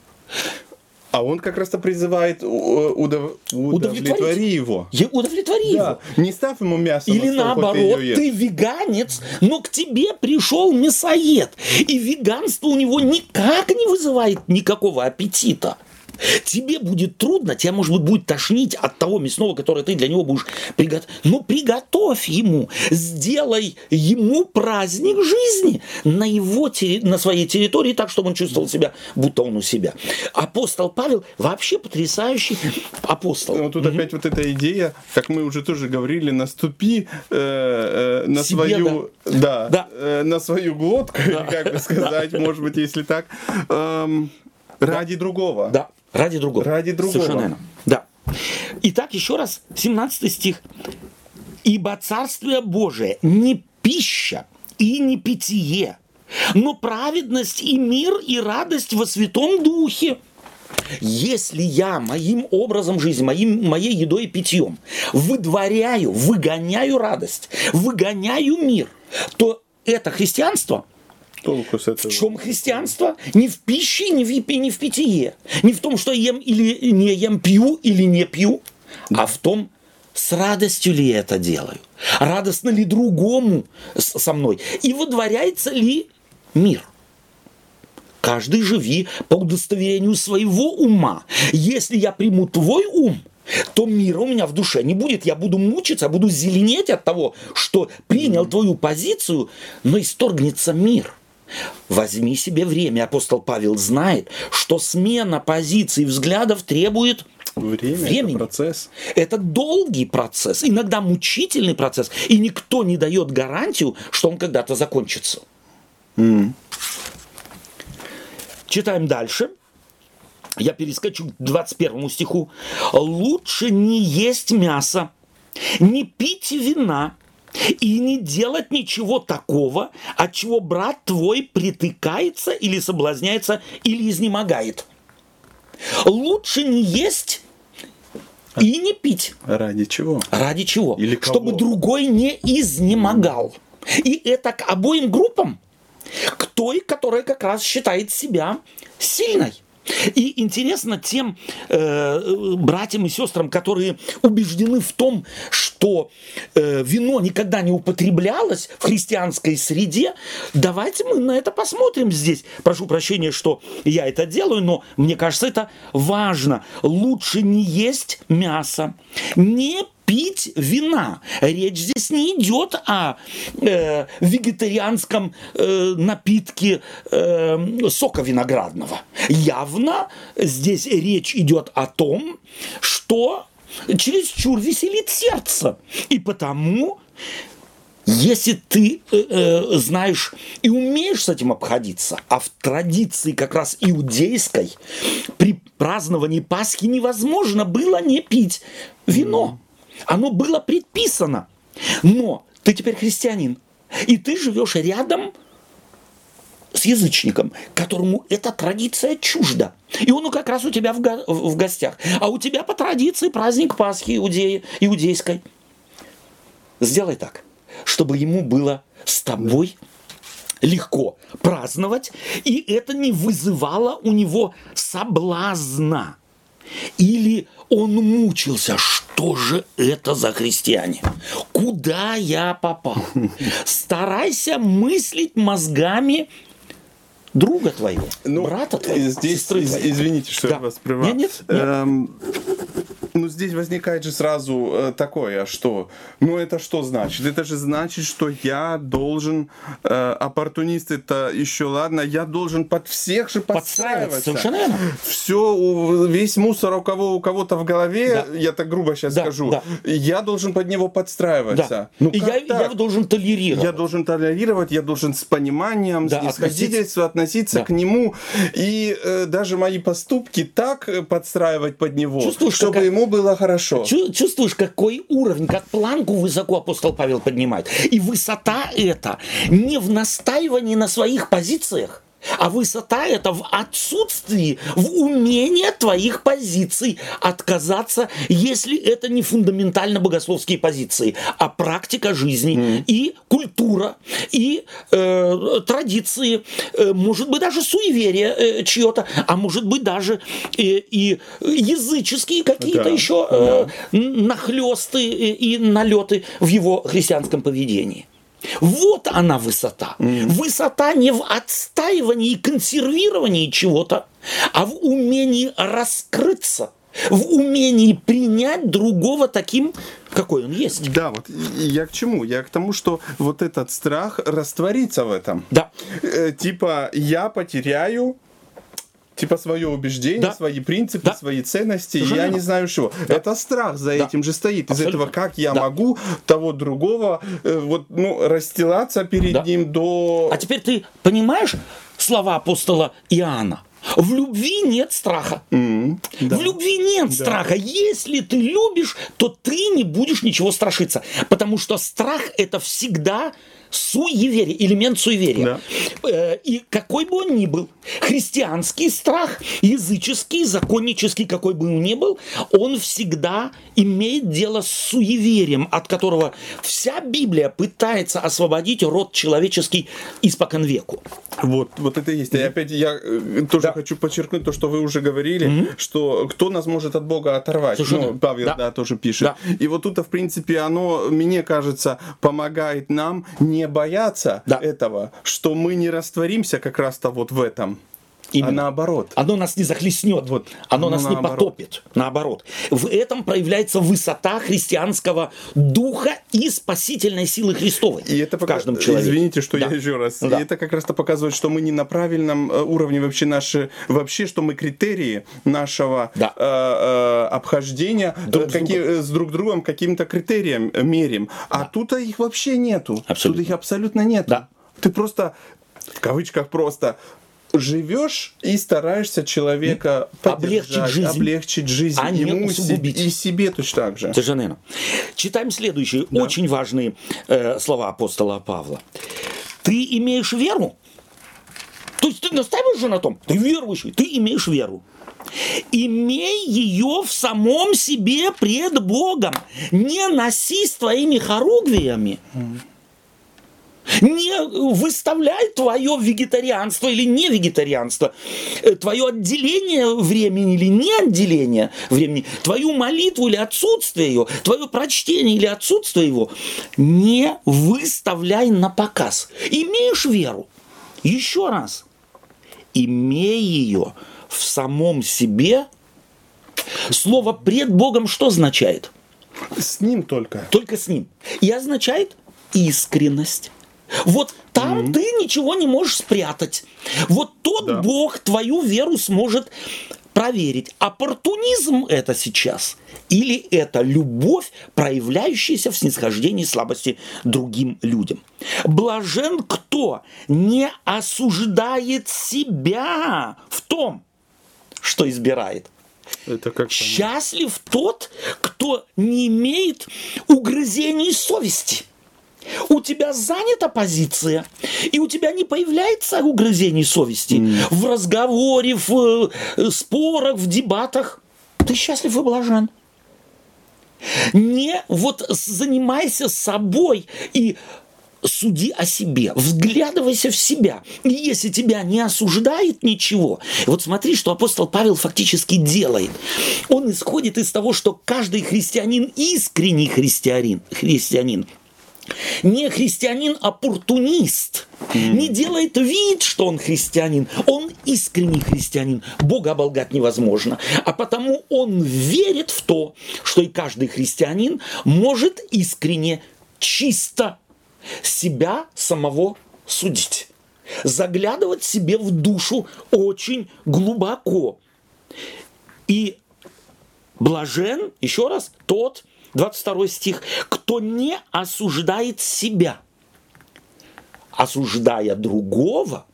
S2: А он как раз-то призывает удов... удовлетвори его.
S1: Я удовлетвори да. его.
S2: Не ставь ему мясо.
S1: Или на наоборот, ты, ты веганец, но к тебе пришел мясоед. И веганство у него никак не вызывает никакого аппетита. Тебе будет трудно, тебя, может быть, будет тошнить от того мясного, которое ты для него будешь приготовить. Ну, приготовь ему, сделай ему праздник жизни на, его, на своей территории так, чтобы он чувствовал себя, будто он у себя. Апостол Павел вообще потрясающий апостол.
S2: Ну, тут mm-hmm. опять вот эта идея, как мы уже тоже говорили, наступи э, э, на Себе, свою, да, да, да. Э, на свою глотку, да. как бы сказать, может быть, если так, эм, ради другого.
S1: Да. Ради другого.
S2: Ради другого.
S1: Совершенно верно. Да. Итак, еще раз, 17 стих. «Ибо Царствие Божие не пища и не питье, но праведность и мир и радость во Святом Духе». Если я моим образом жизни, моим, моей едой и питьем выдворяю, выгоняю радость, выгоняю мир, то это христианство
S2: Толку с этого.
S1: В чем христианство? Не в пище, не в, не в питье. Не в том, что ем или не ем, пью или не пью, да. а в том, с радостью ли я это делаю, радостно ли другому со мной, и выдворяется ли мир. Каждый живи по удостоверению своего ума. Если я приму твой ум, то мира у меня в душе не будет. Я буду мучиться, буду зеленеть от того, что принял твою позицию, но исторгнется мир – Возьми себе время. Апостол Павел знает, что смена позиций взглядов требует
S2: Время, времени. Это процесс.
S1: Это долгий процесс, иногда мучительный процесс, и никто не дает гарантию, что он когда-то закончится. Mm. Читаем дальше. я перескочу к 21 стиху. «Лучше не есть мясо, не пить вина, и не делать ничего такого, от чего брат твой притыкается или соблазняется, или изнемогает. Лучше не есть и не пить.
S2: Ради чего?
S1: Ради чего?
S2: Или
S1: кого? Чтобы другой не изнемогал. И это к обоим группам. К той, которая как раз считает себя сильной. И интересно тем э, братьям и сестрам, которые убеждены в том, что э, вино никогда не употреблялось в христианской среде, давайте мы на это посмотрим здесь. Прошу прощения, что я это делаю, но мне кажется, это важно. Лучше не есть мясо, не пить вина. Речь здесь не идет о э, вегетарианском э, напитке э, сока виноградного. Явно здесь речь идет о том, что чересчур веселит сердце. И потому если ты э, э, знаешь и умеешь с этим обходиться, а в традиции как раз иудейской при праздновании Пасхи невозможно было не пить вино. Оно было предписано. Но ты теперь христианин, и ты живешь рядом с язычником, которому эта традиция чужда. И он как раз у тебя в, го- в гостях. А у тебя по традиции праздник Пасхи иудеи, иудейской. Сделай так, чтобы ему было с тобой легко праздновать, и это не вызывало у него соблазна. Или он мучился, что же это за христиане? Куда я попал? Старайся мыслить мозгами друга твоего, ну, брата твоего,
S2: здесь, сестры из, Извините, что да. я вас прервал. Нет, нет, нет. Эм, ну, здесь возникает же сразу э, такое, а что? Ну, это что значит? Это же значит, что я должен, э, оппортунист это еще ладно, я должен под всех же подстраиваться.
S1: Совершенно верно.
S2: Все, весь мусор у кого у кого-то в голове, да. я так грубо сейчас да, скажу, да. я должен под него подстраиваться. Да.
S1: Ну, И я, я должен толерировать.
S2: Я должен толерировать, я должен с пониманием, да, с снисходительством относиться да. к нему. И э, даже мои поступки так подстраивать под него, Чувствуешь, чтобы как... ему ему было хорошо.
S1: Чувствуешь, какой уровень, как планку высоко апостол Павел поднимает. И высота это не в настаивании на своих позициях, а высота это в отсутствии, в умении твоих позиций отказаться, если это не фундаментально богословские позиции, а практика жизни mm. и культура, и э, традиции, э, может быть даже суеверие э, чье-то, а может быть даже э, и языческие какие-то да, еще э, да. нахлесты и налеты в его христианском поведении. Вот она высота. Mm. Высота не в отстаивании и консервировании чего-то, а в умении раскрыться, в умении принять другого таким, какой он есть.
S2: Да, вот я к чему? Я к тому, что вот этот страх растворится в этом.
S1: Да.
S2: Э, типа я потеряю типа свое убеждение, да. свои принципы, да. свои ценности, Совершенно я не знаю что. Да. Это страх за да. этим же стоит. Из Абсолютно. этого, как я да. могу того другого э, вот ну расстилаться перед да. ним до.
S1: А теперь ты понимаешь слова апостола Иоанна? В любви нет страха. Mm, да. В любви нет да. страха. Если ты любишь, то ты не будешь ничего страшиться. Потому что страх это всегда суеверие, элемент суеверия. Да. Э, и какой бы он ни был, христианский страх, языческий, законнический, какой бы он ни был, он всегда имеет дело с суеверием, от которого вся Библия пытается освободить род человеческий испокон веку.
S2: Вот, вот это и есть. И опять я э, тоже да. хочу подчеркнуть то, что вы уже говорили, mm-hmm. что кто нас может от Бога оторвать. Совершенно. Ну, Павел, да. да, тоже пишет. Да. И вот тут, в принципе, оно, мне кажется, помогает нам не не бояться да. этого, что мы не растворимся как раз-то вот в этом. Именно. А наоборот.
S1: Оно нас не захлестнет, вот. оно, оно нас наоборот. не потопит. Наоборот. В этом проявляется высота христианского духа и спасительной силы Христовой
S2: и это в пока... каждом человеке. Извините, что да. я еще раз. Да. И это как раз-то показывает, что мы не на правильном э, уровне вообще наши, вообще, что мы критерии нашего да. э, э, обхождения друг с, какие, другом. с друг другом каким-то критерием мерим. А да. тут их вообще нету. Абсолютно. Тут их абсолютно нету. Да. Ты просто в кавычках просто живешь и стараешься человека облегчить жизнь, облегчить жизнь а ему усугубить. и себе точно так же.
S1: Совершенно Читаем следующие да. очень важные э, слова апостола Павла. Ты имеешь веру? То есть ты настаиваешь же на том, ты верующий, ты имеешь веру. Имей ее в самом себе пред Богом. Не носись твоими хоругвиями. Mm не выставляй твое вегетарианство или не вегетарианство, э, твое отделение времени или не отделение времени, твою молитву или отсутствие ее, твое прочтение или отсутствие его, не выставляй на показ. Имеешь веру? Еще раз. Имей ее в самом себе. Слово пред Богом что означает?
S2: С ним только.
S1: Только с ним. И означает искренность вот там mm-hmm. ты ничего не можешь спрятать. Вот тот да. Бог твою веру сможет проверить, оппортунизм это сейчас или это любовь, проявляющаяся в снисхождении слабости другим людям. Блажен кто не осуждает себя в том, что избирает. Это как Счастлив тот, кто не имеет угрызений совести у тебя занята позиция, и у тебя не появляется угрызений совести mm. в разговоре, в э, спорах, в дебатах. Ты счастлив и блажен. Не вот занимайся собой и суди о себе, взглядывайся в себя. И если тебя не осуждает ничего, вот смотри, что апостол Павел фактически делает. Он исходит из того, что каждый христианин искренний христианин, христианин не христианин, а оппортунист. Mm. Не делает вид, что он христианин. Он искренний христианин. Бога оболгать невозможно. А потому он верит в то, что и каждый христианин может искренне, чисто себя самого судить. Заглядывать себе в душу очень глубоко. И блажен, еще раз, тот, 22 стих, кто не осуждает себя, осуждая другого,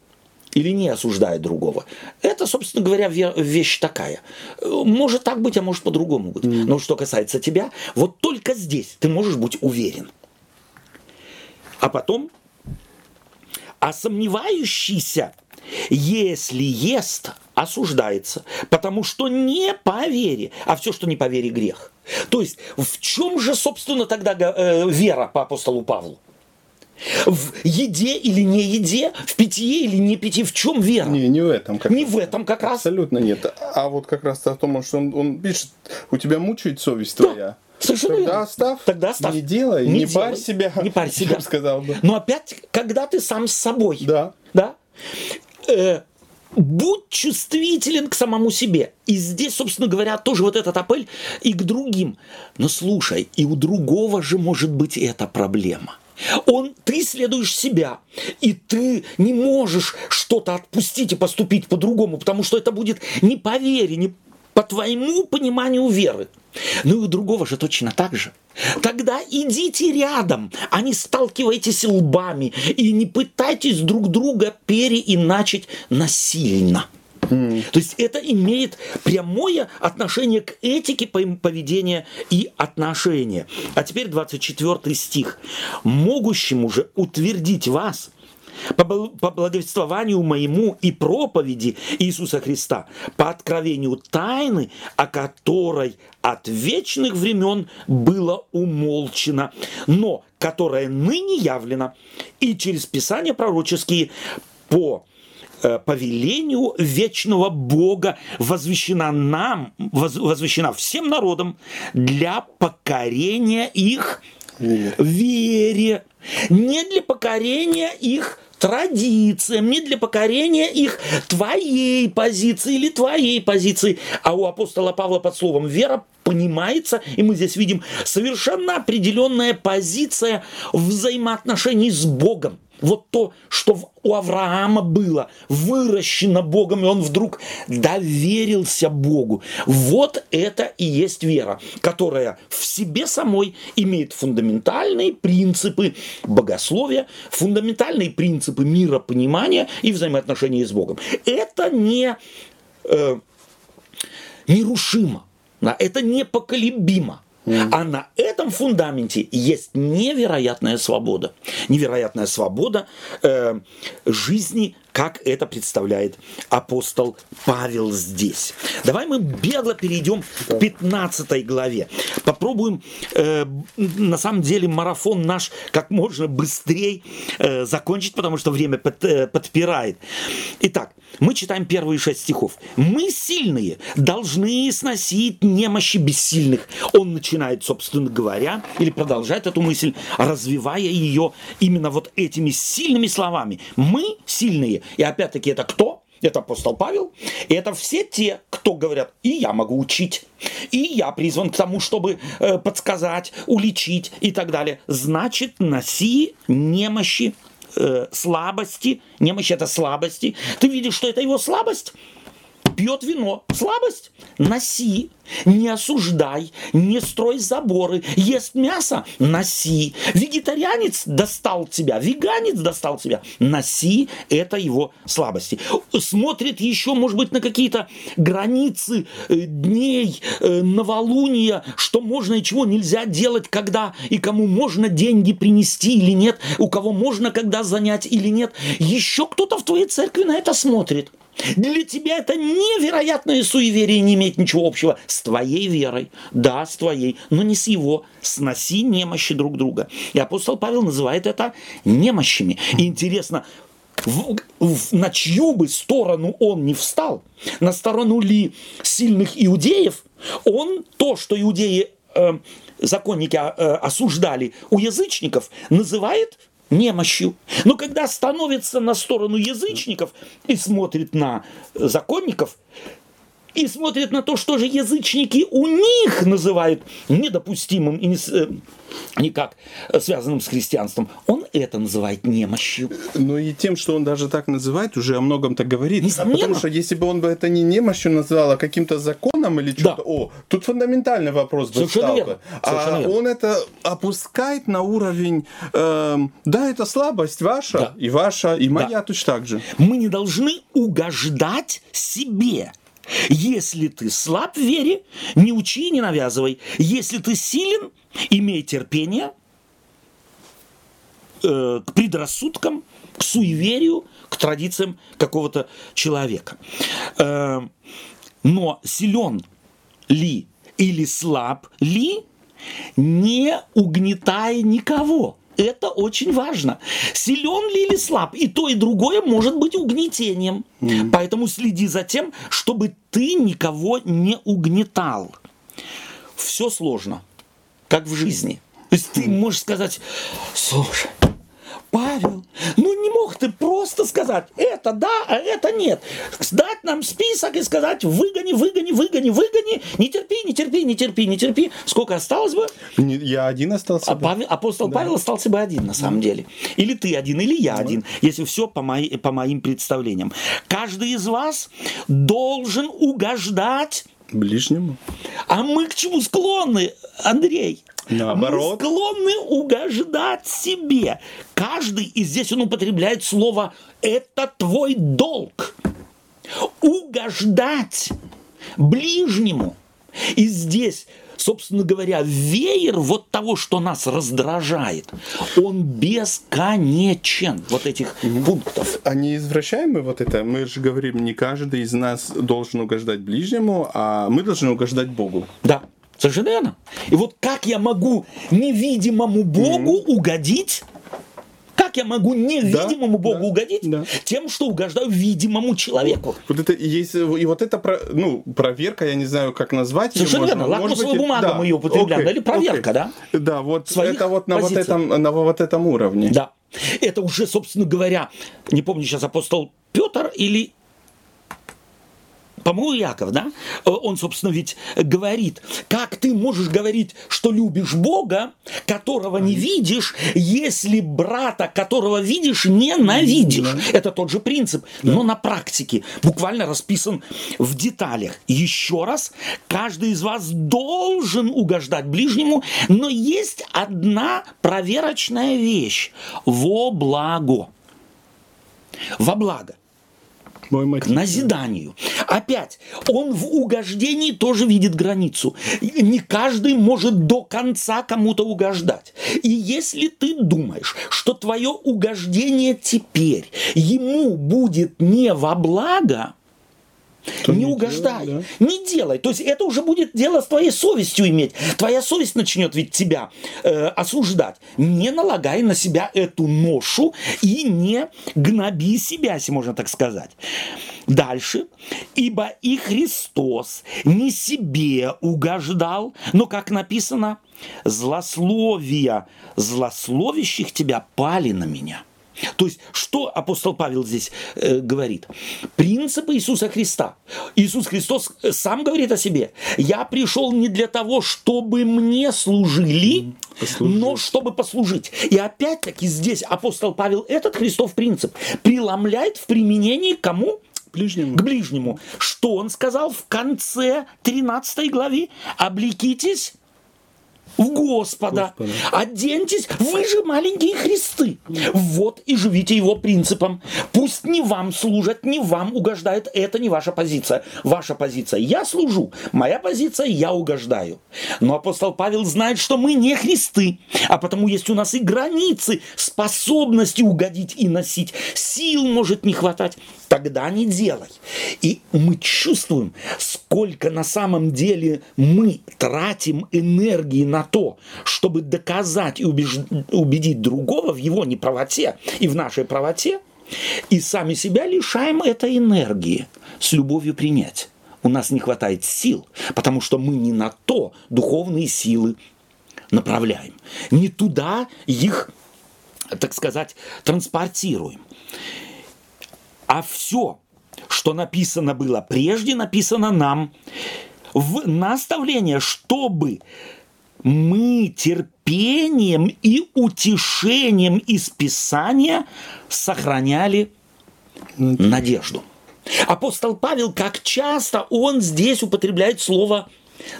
S1: или не осуждая другого. Это, собственно говоря, вещь такая. Может так быть, а может по-другому быть. Mm. Но что касается тебя, вот только здесь ты можешь быть уверен. А потом, а сомневающийся, если ест, осуждается, потому что не по вере, а все, что не по вере, грех. То есть в чем же, собственно, тогда э, вера по апостолу Павлу? В еде или не еде, в питье или не питье, в чем вера?
S2: Не, не в этом
S1: как Не раз. в этом как раз.
S2: Абсолютно нет. А вот как раз о том, что он, он пишет, у тебя мучает совесть да. твоя.
S1: Совершенно
S2: Тогда верно. оставь,
S1: Тогда оставь.
S2: не делай, не, не делай, парь себя.
S1: Не парь себя.
S2: сказал бы.
S1: Но опять, когда ты сам с собой.
S2: Да.
S1: Да. Э, будь чувствителен к самому себе. И здесь, собственно говоря, тоже вот этот апель и к другим. Но слушай, и у другого же может быть эта проблема. Он, ты следуешь себя, и ты не можешь что-то отпустить и поступить по-другому, потому что это будет не по вере, не по твоему пониманию веры. Ну и у другого же точно так же. Тогда идите рядом, а не сталкивайтесь лбами и не пытайтесь друг друга переиначить насильно. Mm. То есть это имеет прямое отношение к этике поведения и отношения. А теперь 24 стих. «Могущему же утвердить вас по благовествованию моему и проповеди Иисуса Христа, по откровению тайны, о которой от вечных времен было умолчено, но которая ныне явлена и через Писания пророческие по э, повелению вечного Бога возвещена нам, возвещена всем народам для покорения их вере. вере. Не для покорения их традициям, не для покорения их твоей позиции или твоей позиции. А у апостола Павла под словом «вера» понимается, и мы здесь видим совершенно определенная позиция взаимоотношений с Богом. Вот то, что у Авраама было, выращено Богом, и он вдруг доверился Богу. Вот это и есть вера, которая в себе самой имеет фундаментальные принципы богословия, фундаментальные принципы миропонимания и взаимоотношений с Богом. Это не э, нерушимо, это непоколебимо. А на этом фундаменте есть невероятная свобода. Невероятная свобода э, жизни как это представляет апостол Павел здесь. Давай мы бегло перейдем к 15 главе. Попробуем, э, на самом деле, марафон наш как можно быстрее э, закончить, потому что время под, э, подпирает. Итак, мы читаем первые шесть стихов. «Мы сильные должны сносить немощи бессильных». Он начинает, собственно говоря, или продолжает эту мысль, развивая ее именно вот этими сильными словами. «Мы сильные и опять-таки это кто? Это апостол Павел. И это все те, кто говорят, и я могу учить, и я призван к тому, чтобы э, подсказать, уличить и так далее. Значит, носи немощи, э, слабости. Немощь это слабости. Ты видишь, что это его слабость? пьет вино. Слабость? Носи. Не осуждай, не строй заборы. Ест мясо? Носи. Вегетарианец достал тебя, веганец достал тебя. Носи, это его слабости. Смотрит еще, может быть, на какие-то границы э, дней, э, новолуния, что можно и чего нельзя делать, когда и кому можно деньги принести или нет, у кого можно когда занять или нет. Еще кто-то в твоей церкви на это смотрит. Для тебя это невероятное суеверие не имеет ничего общего с твоей верой. Да, с твоей, но не с его. Сноси немощи друг друга. И апостол Павел называет это немощами. И интересно, в, в, на чью бы сторону он не встал, на сторону ли сильных иудеев, он то, что иудеи э, законники э, осуждали у язычников, называет немощью. Но когда становится на сторону язычников и смотрит на законников, и смотрит на то, что же язычники у них называют недопустимым и не, э, никак связанным с христианством. Он это называет немощью.
S2: Ну и тем, что он даже так называет, уже о многом так говорит. Несомненно. Потому что если бы он бы это не немощью назвал, а каким-то законом или что-то, да. о, тут фундаментальный вопрос бы Совершенно стал бы. А верно. он это опускает на уровень, э, да, это слабость ваша, да. и ваша, и моя да. точно так же.
S1: Мы не должны угождать себе. Если ты слаб в вере, не учи и не навязывай. Если ты силен, имей терпение э, к предрассудкам, к суеверию, к традициям какого-то человека. Э, но силен ли или слаб ли, не угнетая никого. Это очень важно. Силен ли или слаб? И то, и другое может быть угнетением. Mm. Поэтому следи за тем, чтобы ты никого не угнетал. Все сложно, как в жизни. То есть ты можешь сказать, слушай, Павел, ну не мог ты просто сказать, это да, а это нет. Сдать нам список и сказать, выгони, выгони, выгони, выгони, не терпи, не терпи, не терпи, не терпи. Сколько осталось бы?
S2: Я один остался.
S1: А Павел, апостол да. Павел остался бы один на самом деле. Или ты один, или я один, если все по, мои, по моим представлениям. Каждый из вас должен угождать
S2: ближнему.
S1: А мы к чему склонны, Андрей?
S2: Наоборот.
S1: Мы склонны угождать себе. Каждый, и здесь он употребляет слово «это твой долг». Угождать ближнему. И здесь собственно говоря, веер вот того, что нас раздражает, он бесконечен, вот этих пунктов.
S2: А не извращаем мы вот это? Мы же говорим, не каждый из нас должен угождать ближнему, а мы должны угождать Богу.
S1: Да, совершенно верно. И вот как я могу невидимому Богу mm-hmm. угодить, как я могу невидимому да, Богу да, угодить? Да. Тем, что угождаю видимому человеку.
S2: Вот это есть, и вот это, ну, проверка, я не знаю, как назвать
S1: Совершенно ее. Верно. Лакмусовая бумага да, мы ее употребляем, okay, или проверка, okay. да?
S2: Да, вот Своих это вот на вот, этом, на вот этом уровне.
S1: Да. Это уже, собственно говоря, не помню сейчас, апостол Петр или По-моему, Яков, да? Э, он, собственно, ведь говорит, как ты можешь говорить, что любишь Бога, которого не видишь, если брата, которого видишь, ненавидишь. Это тот же принцип, но на практике, буквально расписан в деталях. Еще раз, каждый из вас должен угождать ближнему, но есть одна проверочная вещь – во благо. Во благо к назиданию. Опять, он в угождении тоже видит границу. Не каждый может до конца кому-то угождать. И если ты думаешь, что твое угождение теперь ему будет не во благо, то не, не угождай, делай, да. не делай. То есть это уже будет дело с твоей совестью иметь. Твоя совесть начнет ведь тебя э, осуждать. Не налагай на себя эту ношу и не гноби себя, если можно так сказать. Дальше. Ибо и Христос не себе угождал, но, как написано, злословия злословящих тебя пали на меня. То есть, что апостол Павел здесь э, говорит? Принципы Иисуса Христа. Иисус Христос э, сам говорит о себе. Я пришел не для того, чтобы мне служили, послужить. но чтобы послужить. И опять-таки здесь апостол Павел этот Христов принцип преломляет в применении кому?
S2: ближнему.
S1: к ближнему. Что он сказал в конце 13 главы? Облекитесь в Господа. Господа. Оденьтесь, вы же маленькие Христы. Вот и живите его принципом. Пусть не вам служат, не вам угождают. Это не ваша позиция. Ваша позиция – я служу. Моя позиция – я угождаю. Но апостол Павел знает, что мы не Христы, а потому есть у нас и границы способности угодить и носить. Сил может не хватать. Тогда не делай. И мы чувствуем, сколько на самом деле мы тратим энергии на то, чтобы доказать и убеж... убедить другого в его неправоте и в нашей правоте, и сами себя лишаем этой энергии с любовью принять. У нас не хватает сил, потому что мы не на то духовные силы направляем. Не туда их, так сказать, транспортируем. А все, что написано было прежде, написано нам в наставление, чтобы мы терпением и утешением из Писания сохраняли надежду. Апостол Павел, как часто он здесь употребляет слово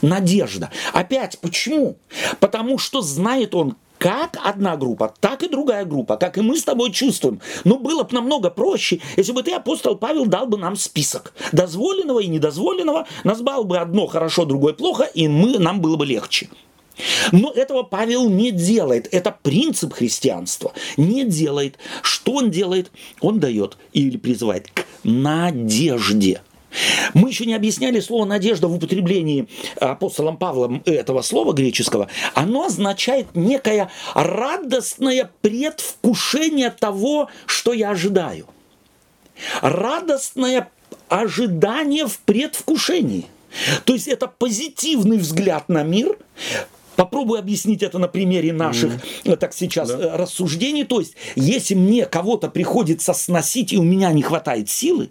S1: надежда. Опять, почему? Потому что знает он, как одна группа, так и другая группа, как и мы с тобой чувствуем. Но было бы намного проще, если бы ты, апостол Павел, дал бы нам список дозволенного и недозволенного, назвал бы одно хорошо, другое плохо, и мы, нам было бы легче. Но этого Павел не делает. Это принцип христианства. Не делает. Что он делает? Он дает или призывает к надежде. Мы еще не объясняли слово «надежда» в употреблении апостолом Павлом этого слова греческого. Оно означает некое радостное предвкушение того, что я ожидаю. Радостное ожидание в предвкушении. То есть это позитивный взгляд на мир, Попробую объяснить это на примере наших, mm. так сейчас, да. Э, рассуждений. То есть, если мне кого-то приходится сносить, и у меня не хватает силы,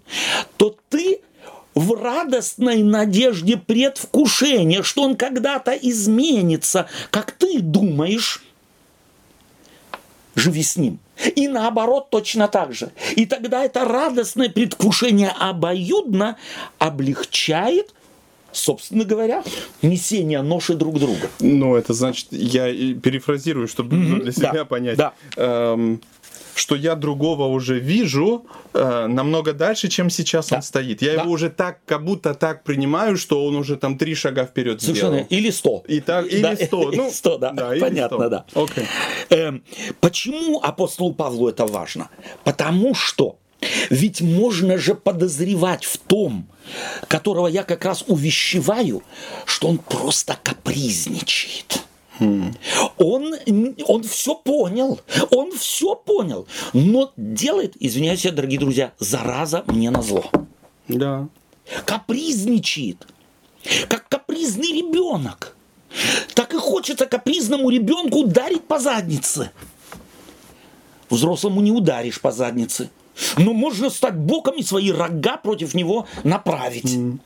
S1: то ты в радостной надежде предвкушения, что он когда-то изменится, как ты думаешь, живи с ним. И наоборот точно так же. И тогда это радостное предвкушение обоюдно облегчает собственно говоря, несение ноши друг друга.
S2: Ну, это значит, я перефразирую, чтобы mm-hmm. для себя да. понять. Да. Эм, что я другого уже вижу э, намного дальше, чем сейчас да. он стоит. Я да. его уже так, как будто так принимаю, что он уже там три шага вперед Совершенно. сделал.
S1: Или сто.
S2: И так, или да. сто.
S1: Ну, сто, да. да Понятно, 100. да. Okay. Эм, почему апостолу Павлу это важно? Потому что ведь можно же подозревать в том, которого я как раз увещеваю, что он просто капризничает. Hmm. Он, он все понял, он все понял, но делает, извиняюсь, дорогие друзья, зараза мне на зло.
S2: Да.
S1: Капризничает, как капризный ребенок. Так и хочется капризному ребенку ударить по заднице. Взрослому не ударишь по заднице – Но можно стать боком и свои рога против него направить. Mm.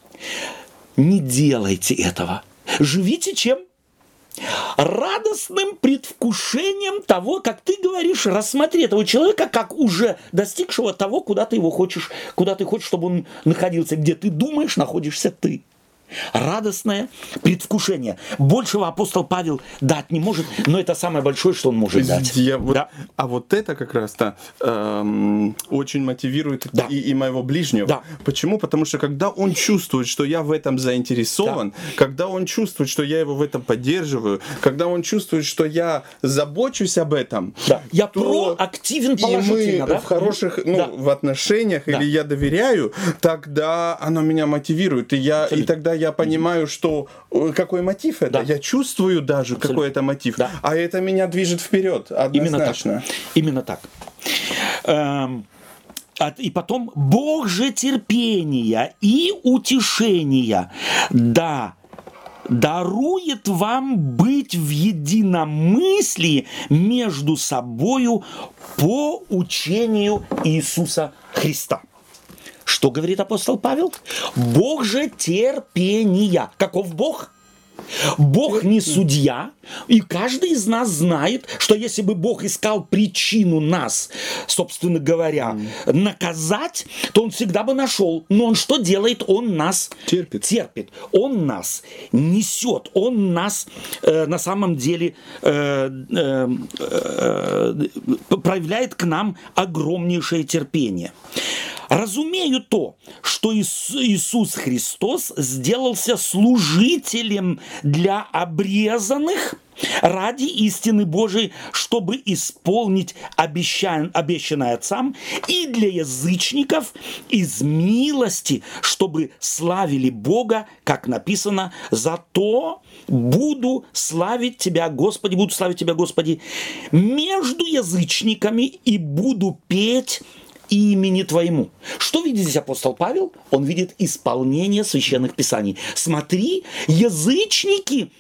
S1: Не делайте этого. Живите чем? радостным предвкушением того, как ты говоришь, рассмотри этого человека как уже достигшего того, куда ты его хочешь, куда ты хочешь, чтобы он находился, где ты думаешь, находишься ты радостное предвкушение. Большего апостол Павел дать не может, но это самое большое, что он может дать.
S2: Я вот, да. А вот это как раз-то эм, очень мотивирует да. и, и моего ближнего. Да. Почему? Потому что когда он чувствует, что я в этом заинтересован, да. когда он чувствует, что я его в этом поддерживаю, когда он чувствует, что я забочусь об этом,
S1: да. я то проактивен положительно,
S2: и мы да? в хороших, ну, да. в отношениях, да. или я доверяю, тогда оно меня мотивирует, и я, и тогда я понимаю, что э, какой мотив это. Да. Я чувствую даже, Абсолютно. какой это мотив. Да. А это меня движет вперед. Однозначно.
S1: Именно так. Именно так. Эм, и потом Бог же терпения и утешения, да, дарует вам быть в единомыслии между собою по учению Иисуса Христа. Что говорит апостол Павел? Бог же терпения. Каков Бог? Бог не судья, и каждый из нас знает, что если бы Бог искал причину нас, собственно говоря, наказать, то Он всегда бы нашел. Но Он что делает? Он нас терпит. терпит. Он нас несет. Он нас э, на самом деле э, э, э, проявляет к нам огромнейшее терпение. Разумею то, что Иисус Христос сделался служителем для обрезанных ради истины Божией, чтобы исполнить обещан, обещанное Отцам, и для язычников из милости, чтобы славили Бога, как написано, «Зато буду славить Тебя, Господи, буду славить Тебя, Господи, между язычниками и буду петь имени Твоему. Что видит здесь апостол Павел? Он видит исполнение священных писаний. Смотри, язычники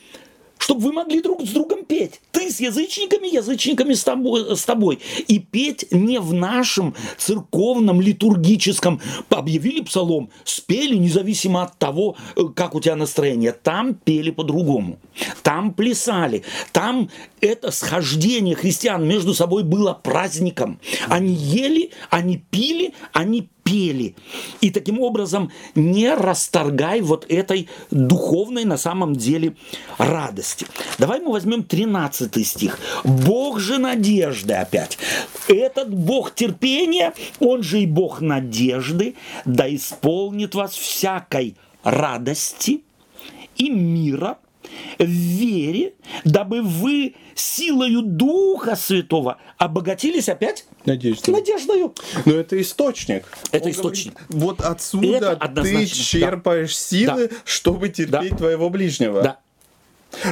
S1: чтобы вы могли друг с другом петь. Ты с язычниками, язычниками с тобой, с тобой. И петь не в нашем церковном, литургическом. Объявили псалом, спели, независимо от того, э, как у тебя настроение. Там пели по-другому. Там плясали. Там это схождение христиан между собой было праздником. Они ели, они пили, они пели. И таким образом не расторгай вот этой духовной на самом деле радости. Давай мы возьмем 13 стих. Бог же надежды опять. Этот Бог терпения, он же и Бог надежды, да исполнит вас всякой радости и мира – в вере, дабы вы силою Духа Святого обогатились опять
S2: Надеждой.
S1: надеждою.
S2: Но это источник.
S1: Это Он источник.
S2: Говорит, вот отсюда это ты черпаешь да. силы, да. чтобы терпеть да. твоего ближнего. Да.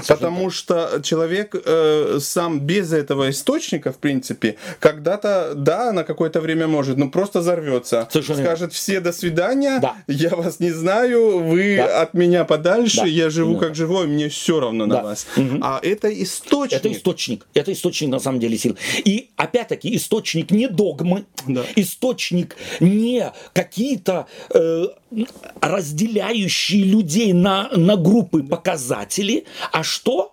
S2: Потому что человек э, сам без этого источника, в принципе, когда-то, да, на какое-то время может, но просто взорвется. Совершенно Скажет все до свидания, да. я вас не знаю, вы да. от меня подальше, да. я живу Именно. как живой, мне все равно да. на вас. Угу. А это источник.
S1: Это источник. Это источник на самом деле сил. И опять-таки источник не догмы, да. источник не какие-то э, разделяющие людей на, на группы показатели, а что?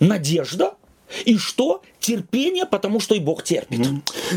S1: Надежда. И что? Терпение, потому что и Бог терпит.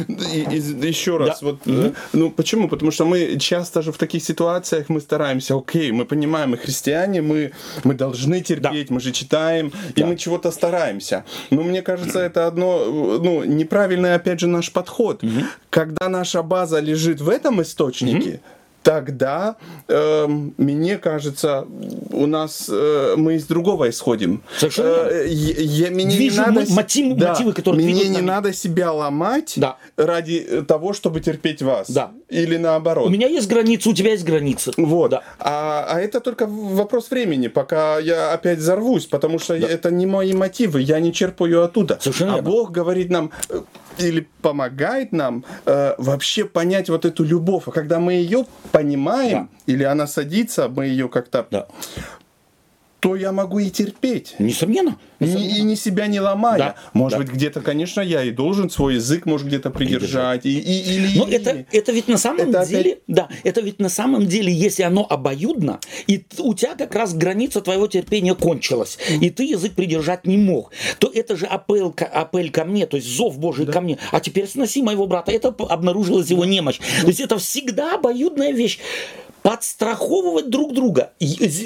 S2: И, и, еще раз, да. вот, mm ну почему? Потому что мы часто же в таких ситуациях мы стараемся, окей, мы понимаем, мы христиане, мы, мы должны терпеть, да. мы же читаем, да. и мы чего-то стараемся. Но мне кажется, это одно, ну, неправильный, опять же, наш подход. mm Когда наша база лежит в этом источнике, mm тогда, э, мне кажется, у нас э, мы из другого исходим.
S1: Совершенно. Э,
S2: я, мне Вижу не надо,
S1: мотив, да, мотивы, которые
S2: Мне не надо себя ломать да. ради того, чтобы терпеть вас.
S1: Да.
S2: Или наоборот.
S1: У меня есть границы, у тебя есть границы.
S2: Вот. Да. А, а это только вопрос времени, пока я опять взорвусь, потому что да. это не мои мотивы, я не черпаю оттуда. Совершенно. А Бог говорит нам э, или помогает нам э, вообще понять вот эту любовь. А когда мы ее понимаем, да. или она садится, мы ее как-то да. То я могу и терпеть.
S1: Несомненно.
S2: несомненно. И, и не себя не ломая. Да, может да. быть, где-то, конечно, я и должен свой язык, может, где-то придержать. И, и, или,
S1: Но это, это ведь на самом это деле, опять... да, это ведь на самом деле, если оно обоюдно, и у тебя как раз граница твоего терпения кончилась, и ты язык придержать не мог, то это же апель, апель ко мне, то есть зов Божий да. ко мне. А теперь сноси моего брата. Это обнаружилась его немощь. То есть это всегда обоюдная вещь подстраховывать друг друга.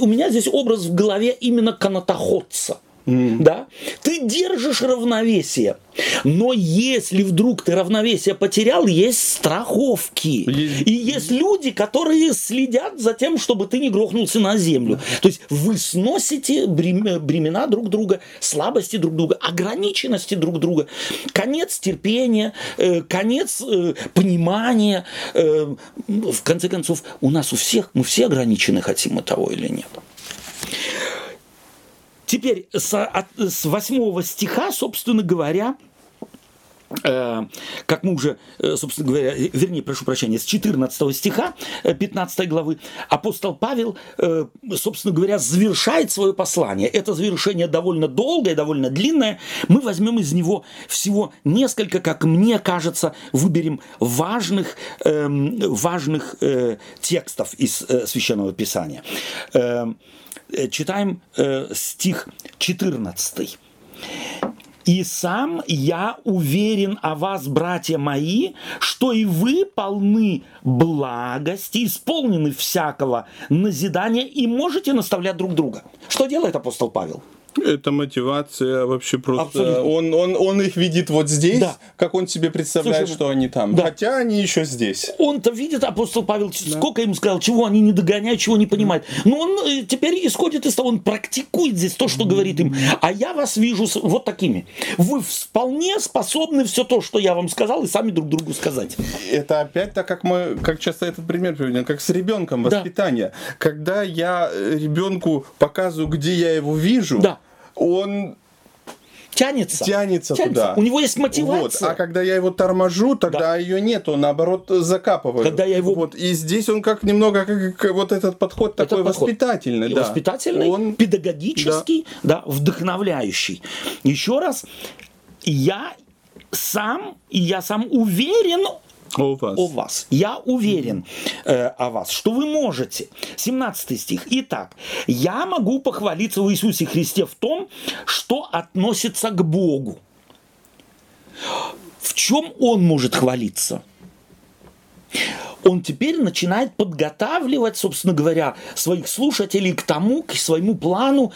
S1: У меня здесь образ в голове именно канатоходца. Mm. Да? Ты держишь равновесие. Но если вдруг ты равновесие потерял, есть страховки. И есть люди, которые следят за тем, чтобы ты не грохнулся на землю. То есть вы сносите бремена друг друга, слабости друг друга, ограниченности друг друга. Конец терпения, э, конец э, понимания. Э, в конце концов, у нас у всех, мы все ограничены, хотим мы того или нет. Теперь с, от, с 8 стиха, собственно говоря, э, как мы уже, э, собственно говоря, вернее, прошу прощения, с 14 стиха 15 э, главы апостол Павел, собственно говоря, завершает свое послание. Это завершение довольно долгое, довольно длинное. Мы возьмем из него всего несколько, как мне кажется, выберем важных, эм, важных текстов из Священного Писания. Э, читаем э, стих 14. «И сам я уверен о вас, братья мои, что и вы полны благости, исполнены всякого назидания и можете наставлять друг друга». Что делает апостол Павел?
S2: Это мотивация вообще просто. Он, он, он их видит вот здесь, да. как он себе представляет, Слушай, что они там. Да. Хотя они еще здесь.
S1: Он-то видит, апостол Павел, да. сколько ему сказал, чего они не догоняют, чего не понимают. Но он э, теперь исходит из того, он практикует здесь то, что говорит им. А я вас вижу вот такими. Вы вполне способны все то, что я вам сказал, и сами друг другу сказать.
S2: Это опять так, как мы, как часто этот пример приведем, как с ребенком воспитание. Да. Когда я э, ребенку показываю, где я его вижу, да он
S1: тянется.
S2: Тянется, тянется туда.
S1: У него есть мотивация.
S2: Вот. А когда я его торможу, тогда да. ее нет, он наоборот закапываю.
S1: Когда я его...
S2: Вот. И здесь он как немного, как, как вот этот подход этот такой подход. воспитательный. Да.
S1: Воспитательный, он... педагогический, да. да, вдохновляющий. Еще раз, я сам, и я сам уверен
S2: о вас.
S1: О вас. Я уверен э, о вас, что вы можете. 17 стих. Итак, я могу похвалиться в Иисусе Христе в том, что относится к Богу. В чем он может хвалиться? он теперь начинает подготавливать, собственно говоря, своих слушателей к тому, к своему плану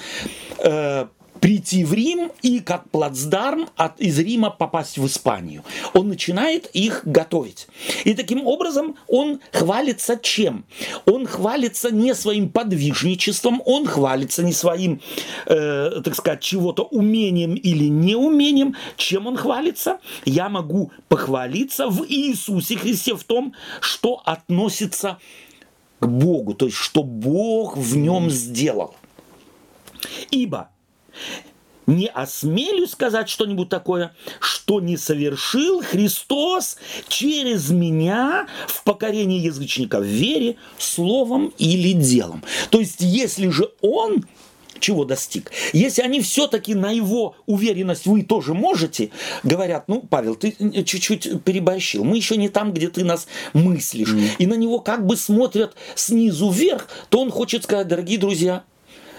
S1: э, прийти в Рим и как плацдарм от, из Рима попасть в Испанию. Он начинает их готовить. И таким образом он хвалится чем? Он хвалится не своим подвижничеством, он хвалится не своим, э, так сказать, чего-то умением или неумением. Чем он хвалится? Я могу похвалиться в Иисусе Христе в том, что относится к Богу, то есть что Бог в нем сделал. Ибо не осмелюсь сказать что-нибудь такое, что не совершил Христос через меня в покорении язычника в вере, словом или делом. То есть, если же Он чего достиг. Если они все-таки на его уверенность вы тоже можете, говорят, ну, Павел, ты чуть-чуть переборщил, мы еще не там, где ты нас мыслишь. Mm. И на него как бы смотрят снизу вверх, то он хочет сказать, дорогие друзья,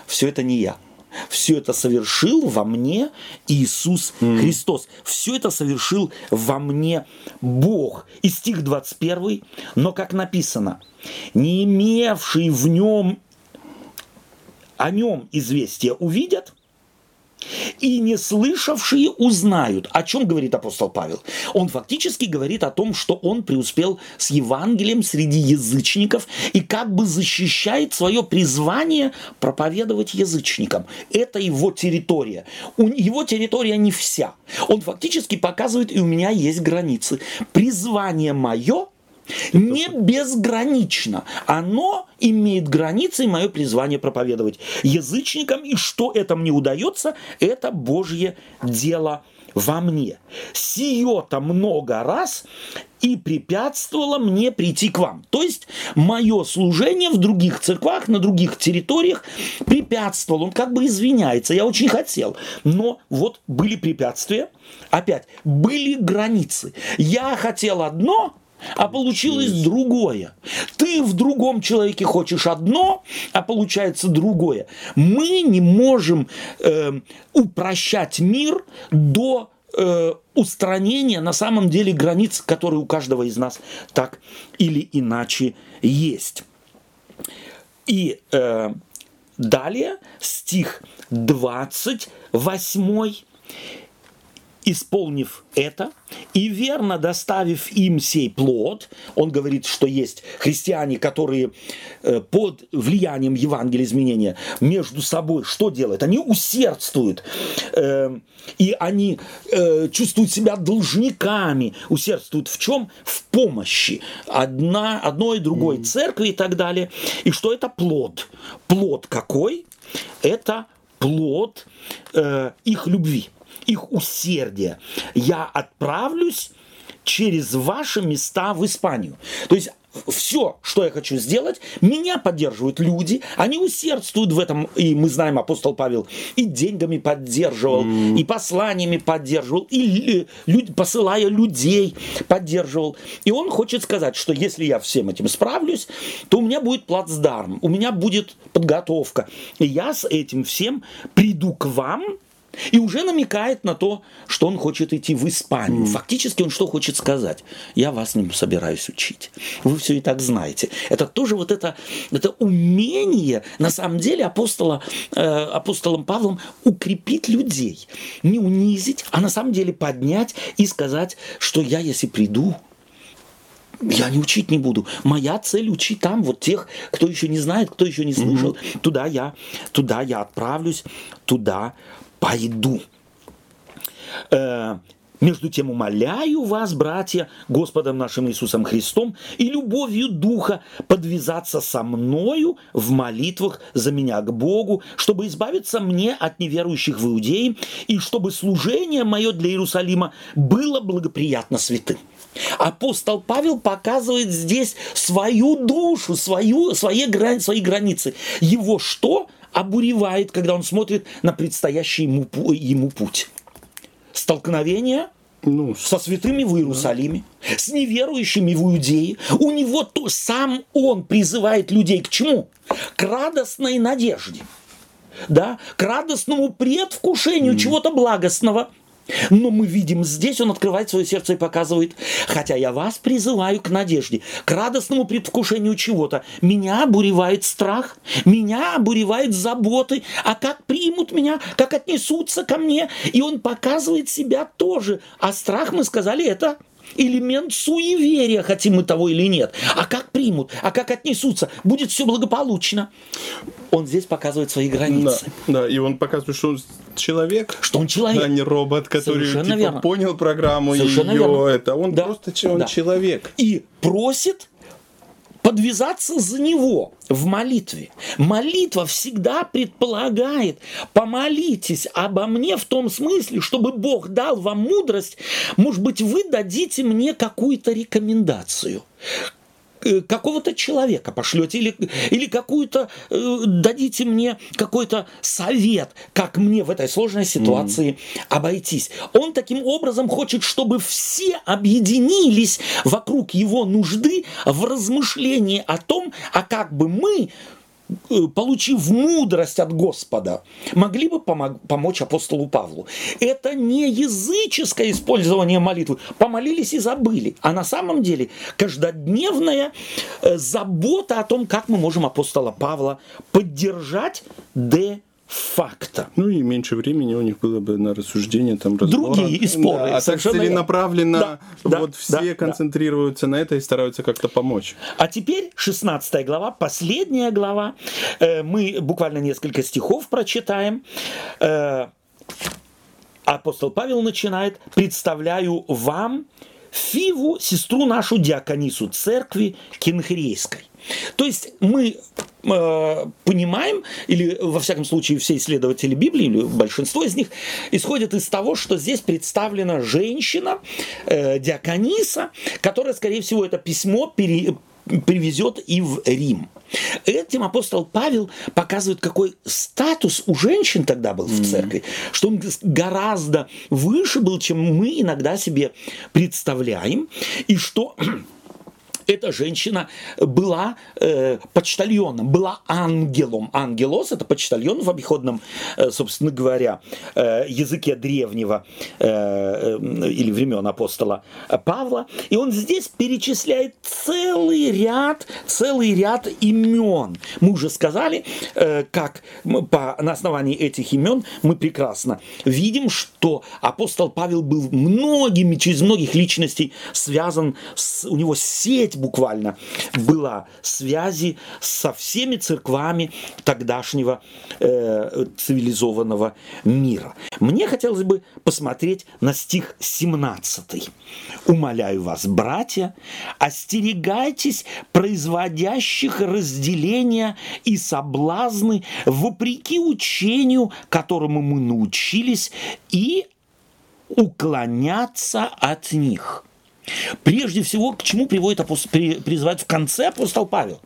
S1: все это не я. Все это совершил во мне Иисус mm. Христос. Все это совершил во мне Бог. И стих 21, но как написано, не имевший в нем о нем известия увидят – и не слышавшие узнают. О чем говорит апостол Павел? Он фактически говорит о том, что он преуспел с Евангелием среди язычников и как бы защищает свое призвание проповедовать язычникам. Это его территория. У его территория не вся. Он фактически показывает, и у меня есть границы. Призвание мое не безгранично. Оно имеет границы, и мое призвание проповедовать язычникам. И что это мне удается, это Божье дело во мне. Сие-то много раз и препятствовало мне прийти к вам. То есть мое служение в других церквах, на других территориях препятствовало. Он как бы извиняется. Я очень хотел. Но вот были препятствия. Опять, были границы. Я хотел одно, а получилось другое. Ты в другом человеке хочешь одно, а получается другое. Мы не можем э, упрощать мир до э, устранения на самом деле границ, которые у каждого из нас так или иначе есть. И э, далее стих 28 исполнив это и верно доставив им сей плод, он говорит, что есть христиане, которые э, под влиянием Евангелия изменения между собой что делают? Они усердствуют, э, и они э, чувствуют себя должниками, усердствуют в чем? В помощи одна, одной и другой mm. церкви и так далее. И что это плод? Плод какой? Это плод их любви их усердия. Я отправлюсь через ваши места в Испанию. То есть все, что я хочу сделать, меня поддерживают люди, они усердствуют в этом, и мы знаем, апостол Павел и деньгами поддерживал, mm. и посланиями поддерживал, и люди, посылая людей поддерживал. И он хочет сказать, что если я всем этим справлюсь, то у меня будет плацдарм, у меня будет подготовка, и я с этим всем приду к вам, и уже намекает на то, что он хочет идти в Испанию. Фактически он что хочет сказать? Я вас не собираюсь учить. Вы все и так знаете. Это тоже вот это, это умение, на самом деле, апостола, э, апостолом Павлом укрепить людей. Не унизить, а на самом деле поднять и сказать, что я, если приду, я не учить не буду. Моя цель учить там вот тех, кто еще не знает, кто еще не слышал. Mm-hmm. Туда я, туда я отправлюсь, туда пойду. Э, между тем умоляю вас, братья, Господом нашим Иисусом Христом и любовью Духа подвязаться со мною в молитвах за меня к Богу, чтобы избавиться мне от неверующих в Иудеи и чтобы служение мое для Иерусалима было благоприятно святым. Апостол Павел показывает здесь свою душу, свою, свои, свои границы. Его что? Обуревает, когда он смотрит на предстоящий ему, ему путь. Столкновение ну, со святыми в Иерусалиме, да. с неверующими в Иудее. У него то сам он призывает людей к чему? К радостной надежде. Да, к радостному предвкушению mm. чего-то благостного – но мы видим здесь, он открывает свое сердце и показывает, хотя я вас призываю к надежде, к радостному предвкушению чего-то. Меня обуревает страх, меня обуревает заботы, а как примут меня, как отнесутся ко мне. И он показывает себя тоже. А страх, мы сказали, это элемент суеверия, хотим мы того или нет. А как примут, а как отнесутся, будет все благополучно. Он здесь показывает свои границы.
S2: Да, да и он показывает, что он человек,
S1: что он человек,
S2: а не робот, который типа, верно. понял программу Совершенно ее. Верно. Это он да. просто он да. человек.
S1: И просит подвязаться за него в молитве. Молитва всегда предполагает, помолитесь обо мне в том смысле, чтобы Бог дал вам мудрость, может быть, вы дадите мне какую-то рекомендацию какого-то человека пошлете или, или какую-то э, дадите мне какой-то совет, как мне в этой сложной ситуации mm. обойтись. Он таким образом хочет, чтобы все объединились вокруг его нужды в размышлении о том, а как бы мы Э, получив мудрость от Господа, могли бы помочь апостолу Павлу. Это не языческое использование молитвы. Помолились и забыли. А на самом деле каждодневная э, забота о том, как мы можем апостола Павла поддержать де факта.
S2: Ну и меньше времени у них было бы на рассуждение, там,
S1: разбора. Другие споры.
S2: Да, а так целенаправленно да, вот да, все да, концентрируются да. на это и стараются как-то помочь.
S1: А теперь 16 глава, последняя глава. Э, мы буквально несколько стихов прочитаем. Э, апостол Павел начинает «Представляю вам Фиву, сестру нашу диаконису церкви Кенхрейской. То есть мы э, понимаем, или во всяком случае все исследователи Библии, или большинство из них, исходят из того, что здесь представлена женщина, э, диакониса, которая, скорее всего, это письмо пере, привезет и в Рим. Этим апостол Павел показывает, какой статус у женщин тогда был в церкви, что он гораздо выше был, чем мы иногда себе представляем, и что эта женщина была э, почтальоном, была ангелом. Ангелос – это почтальон в обиходном, э, собственно говоря, э, языке древнего э, э, или времен апостола Павла. И он здесь перечисляет целый ряд, целый ряд имен. Мы уже сказали, э, как по, на основании этих имен мы прекрасно видим, что апостол Павел был многими, через многих личностей связан, с, у него сеть буквально была связи со всеми церквами тогдашнего э, цивилизованного мира. Мне хотелось бы посмотреть на стих 17. «Умоляю вас, братья, остерегайтесь производящих разделения и соблазны вопреки учению, которому мы научились, и уклоняться от них». Прежде всего, к чему приводит апостол, призывает в конце апостол Павел?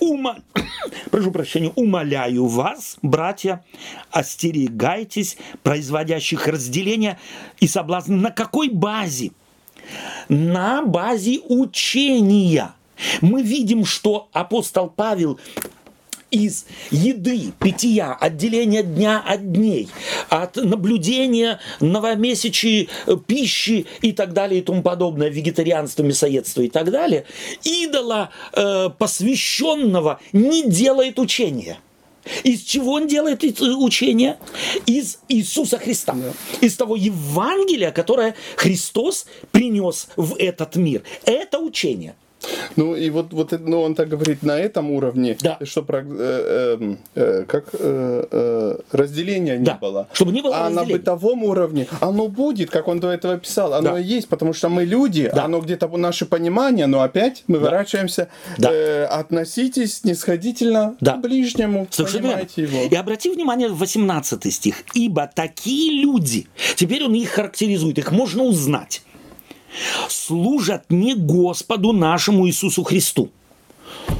S1: Ума... Прошу прощения, умоляю вас, братья, остерегайтесь производящих разделения и соблазн. На какой базе? На базе учения. Мы видим, что апостол Павел из еды, питья, отделения дня от дней, от наблюдения новомесячей э, пищи и так далее и тому подобное, вегетарианство, мясоедство и так далее, идола э, посвященного не делает учения. Из чего он делает учение? Из Иисуса Христа. Из того Евангелия, которое Христос принес в этот мир. Это учение.
S2: Ну и вот, вот ну, он так говорит на этом уровне, да. что про, э, э, э, как э, э, разделения не да. было.
S1: Чтобы не было
S2: а разделения. на бытовом уровне оно будет, как он до этого писал, оно да. и есть, потому что мы люди, да. оно где-то наше понимание, но опять мы да. ворачиваемся. Да. Э, относитесь снисходительно да. к ближнему, Совершенно понимаете его.
S1: И обрати внимание в 18 стих. «Ибо такие люди...» Теперь он их характеризует, их можно узнать служат не Господу нашему Иисусу Христу.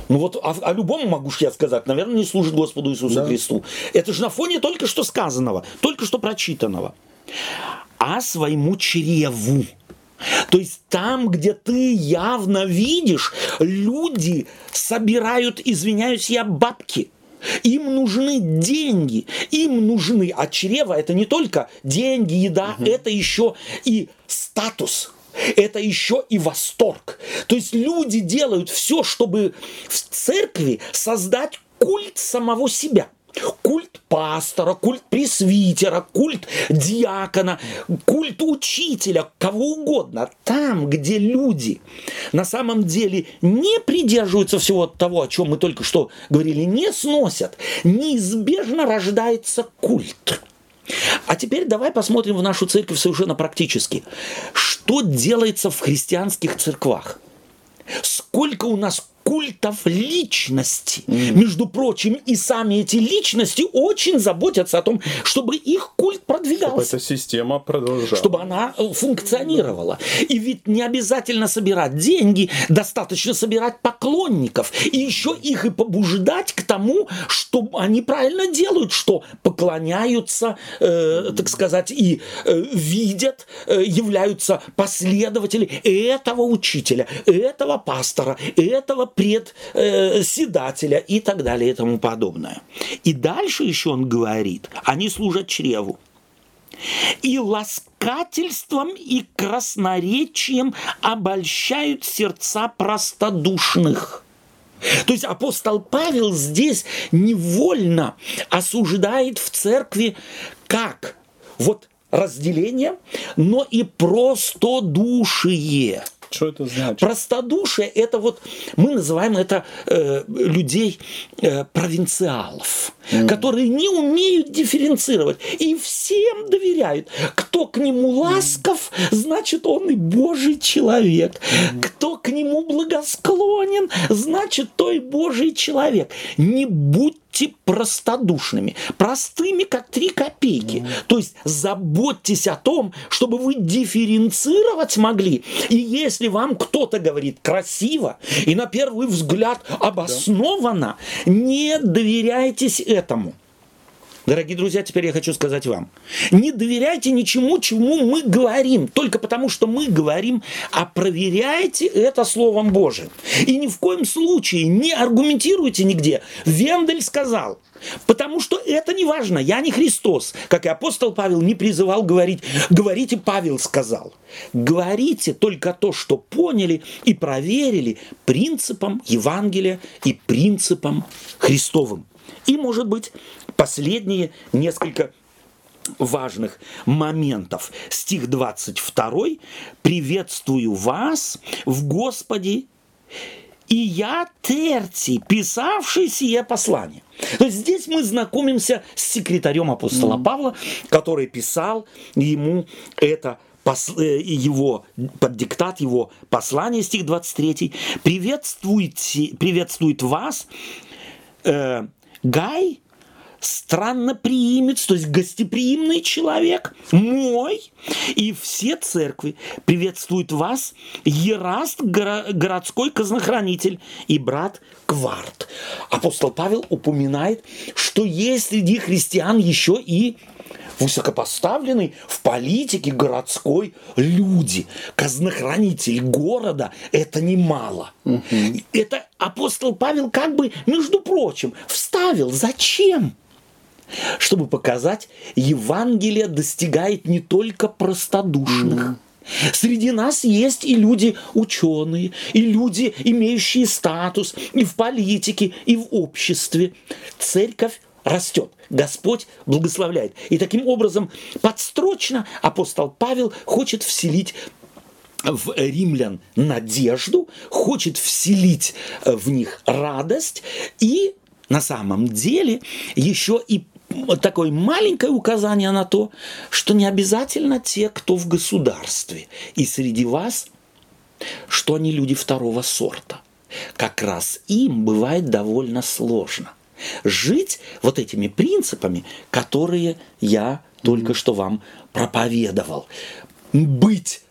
S1: Ну вот о, о любом могу я сказать, наверное, не служит Господу Иисусу да. Христу. Это же на фоне только что сказанного, только что прочитанного. А своему чреву. То есть там, где ты явно видишь, люди собирают, извиняюсь я, бабки. Им нужны деньги, им нужны, а чрево это не только деньги, еда, угу. это еще и статус это еще и восторг. То есть люди делают все, чтобы в церкви создать культ самого себя. Культ пастора, культ пресвитера, культ диакона, культ учителя, кого угодно. Там, где люди на самом деле не придерживаются всего того, о чем мы только что говорили, не сносят, неизбежно рождается культ. А теперь давай посмотрим в нашу церковь совершенно практически. Что делается в христианских церквах? Сколько у нас культов личности. Mm. Между прочим, и сами эти личности очень заботятся о том, чтобы их культ продвигался.
S2: Чтобы эта система продолжалась.
S1: Чтобы она э, функционировала. И ведь не обязательно собирать деньги, достаточно собирать поклонников. И еще их и побуждать к тому, что они правильно делают, что поклоняются, э, так сказать, и э, видят, э, являются последователи этого учителя, этого пастора, этого председателя и так далее и тому подобное. И дальше еще он говорит, они служат чреву. И ласкательством и красноречием обольщают сердца простодушных. То есть апостол Павел здесь невольно осуждает в церкви как вот разделение, но и простодушие.
S2: Что это значит?
S1: Простодушие это вот, мы называем это э, людей э, провинциалов, mm. которые не умеют дифференцировать и всем доверяют. Кто к нему ласков, значит он и Божий человек. Mm. Кто к нему благосклонен, значит то и Божий человек. Не будь будьте простодушными, простыми, как три копейки. Mm. То есть заботьтесь о том, чтобы вы дифференцировать могли. И если вам кто-то говорит красиво и на первый взгляд обоснованно, не доверяйтесь этому. Дорогие друзья, теперь я хочу сказать вам. Не доверяйте ничему, чему мы говорим, только потому, что мы говорим, а проверяйте это Словом Божиим. И ни в коем случае не аргументируйте нигде. Вендель сказал, Потому что это не важно. Я не Христос. Как и апостол Павел не призывал говорить. Говорите, Павел сказал. Говорите только то, что поняли и проверили принципом Евангелия и принципом Христовым. И, может быть, последние несколько важных моментов. Стих 22. «Приветствую вас в Господе, и я Терций, писавший сие послание». То есть здесь мы знакомимся с секретарем апостола mm-hmm. Павла, который писал ему это э, его под диктат его послания, стих 23, приветствуйте, приветствует вас э, Гай странноприимец, то есть гостеприимный человек, мой, и все церкви приветствуют вас, Ераст, городской казнохранитель и брат Кварт. Апостол Павел упоминает, что есть среди христиан еще и высокопоставленный в политике городской люди, казнохранитель города, это немало. Угу. Это апостол Павел как бы, между прочим, вставил. Зачем? Чтобы показать, Евангелие достигает не только простодушных. Угу. Среди нас есть и люди ученые, и люди, имеющие статус и в политике, и в обществе. Церковь растет. Господь благословляет. И таким образом подстрочно апостол Павел хочет вселить в римлян надежду, хочет вселить в них радость и на самом деле еще и такое маленькое указание на то, что не обязательно те, кто в государстве и среди вас, что они люди второго сорта. Как раз им бывает довольно сложно – жить вот этими принципами, которые я только что вам проповедовал. Быть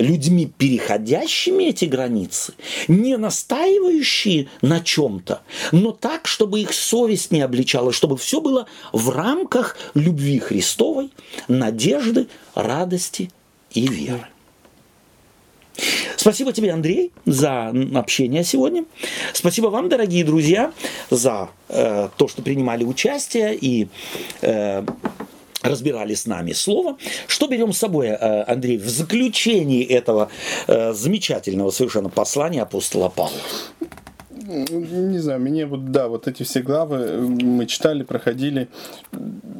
S1: людьми, переходящими эти границы, не настаивающие на чем-то, но так, чтобы их совесть не обличала, чтобы все было в рамках любви Христовой, надежды, радости и веры. Спасибо тебе, Андрей, за общение сегодня. Спасибо вам, дорогие друзья, за э, то, что принимали участие и э, разбирали с нами слово. Что берем с собой, э, Андрей, в заключении этого э, замечательного совершенно послания апостола Павла?
S2: Не знаю, мне вот, да, вот эти все главы мы читали, проходили.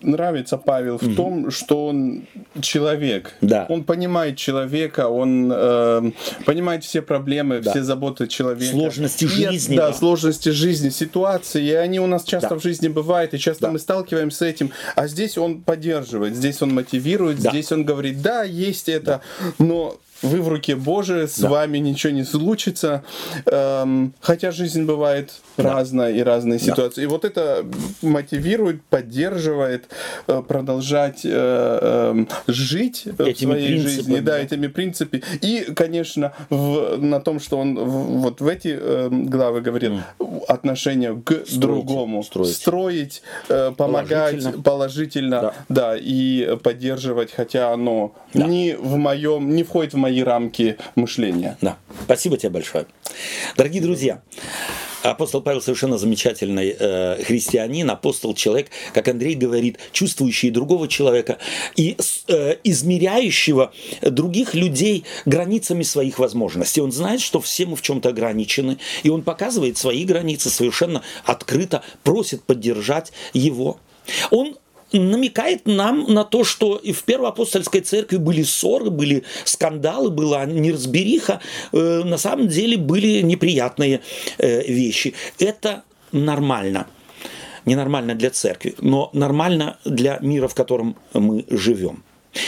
S2: Нравится Павел в угу. том, что он человек. Да. Он понимает человека, он э, понимает все проблемы, да. все заботы человека.
S1: Сложности жизни.
S2: И, да, да, сложности жизни, ситуации. И они у нас часто да. в жизни бывают, и часто да. мы сталкиваемся с этим. А здесь он поддерживает, здесь он мотивирует, да. здесь он говорит, да, есть это, но вы в руке Божией, с да. вами ничего не случится. Эм, хотя жизнь бывает да. разная и разные да. ситуации. И вот это мотивирует, поддерживает э, продолжать э, э, жить этими в своей жизни, да, да, этими принципами. И, конечно, в, на том, что он в, вот в эти э, главы говорил, mm. отношение к строить, другому, строить, строить э, помогать положительно, положительно да. да, и поддерживать, хотя оно да. не в моем, не входит в мои мои рамки мышления.
S1: Да, спасибо тебе большое. Дорогие друзья, Апостол Павел совершенно замечательный э, христианин, апостол человек, как Андрей говорит, чувствующий другого человека и э, измеряющего других людей границами своих возможностей. Он знает, что все мы в чем-то ограничены, и он показывает свои границы совершенно открыто, просит поддержать его. Он намекает нам на то, что и в Первоапостольской церкви были ссоры, были скандалы, была неразбериха, э, на самом деле были неприятные э, вещи. Это нормально. Ненормально для церкви, но нормально для мира, в котором мы живем.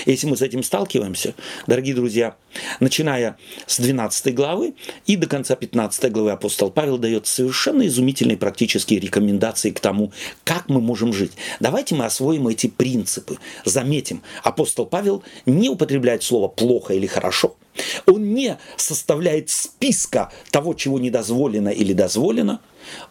S1: Если мы с этим сталкиваемся, дорогие друзья, начиная с 12 главы и до конца 15 главы апостол Павел дает совершенно изумительные практические рекомендации к тому, как мы можем жить. Давайте мы освоим эти принципы. Заметим, апостол Павел не употребляет слово «плохо» или «хорошо». Он не составляет списка того, чего недозволено или дозволено.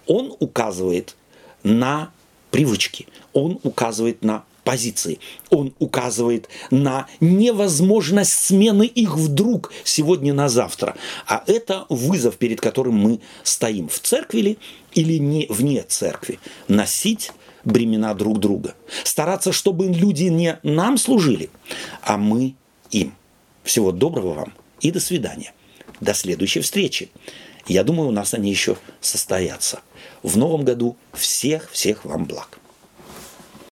S1: Он указывает на привычки, он указывает на позиции. Он указывает на невозможность смены их вдруг сегодня на завтра. А это вызов, перед которым мы стоим в церкви ли или не вне церкви. Носить бремена друг друга. Стараться, чтобы люди не нам служили, а мы им. Всего доброго вам и до свидания. До следующей встречи. Я думаю, у нас они еще состоятся. В новом году всех-всех вам благ.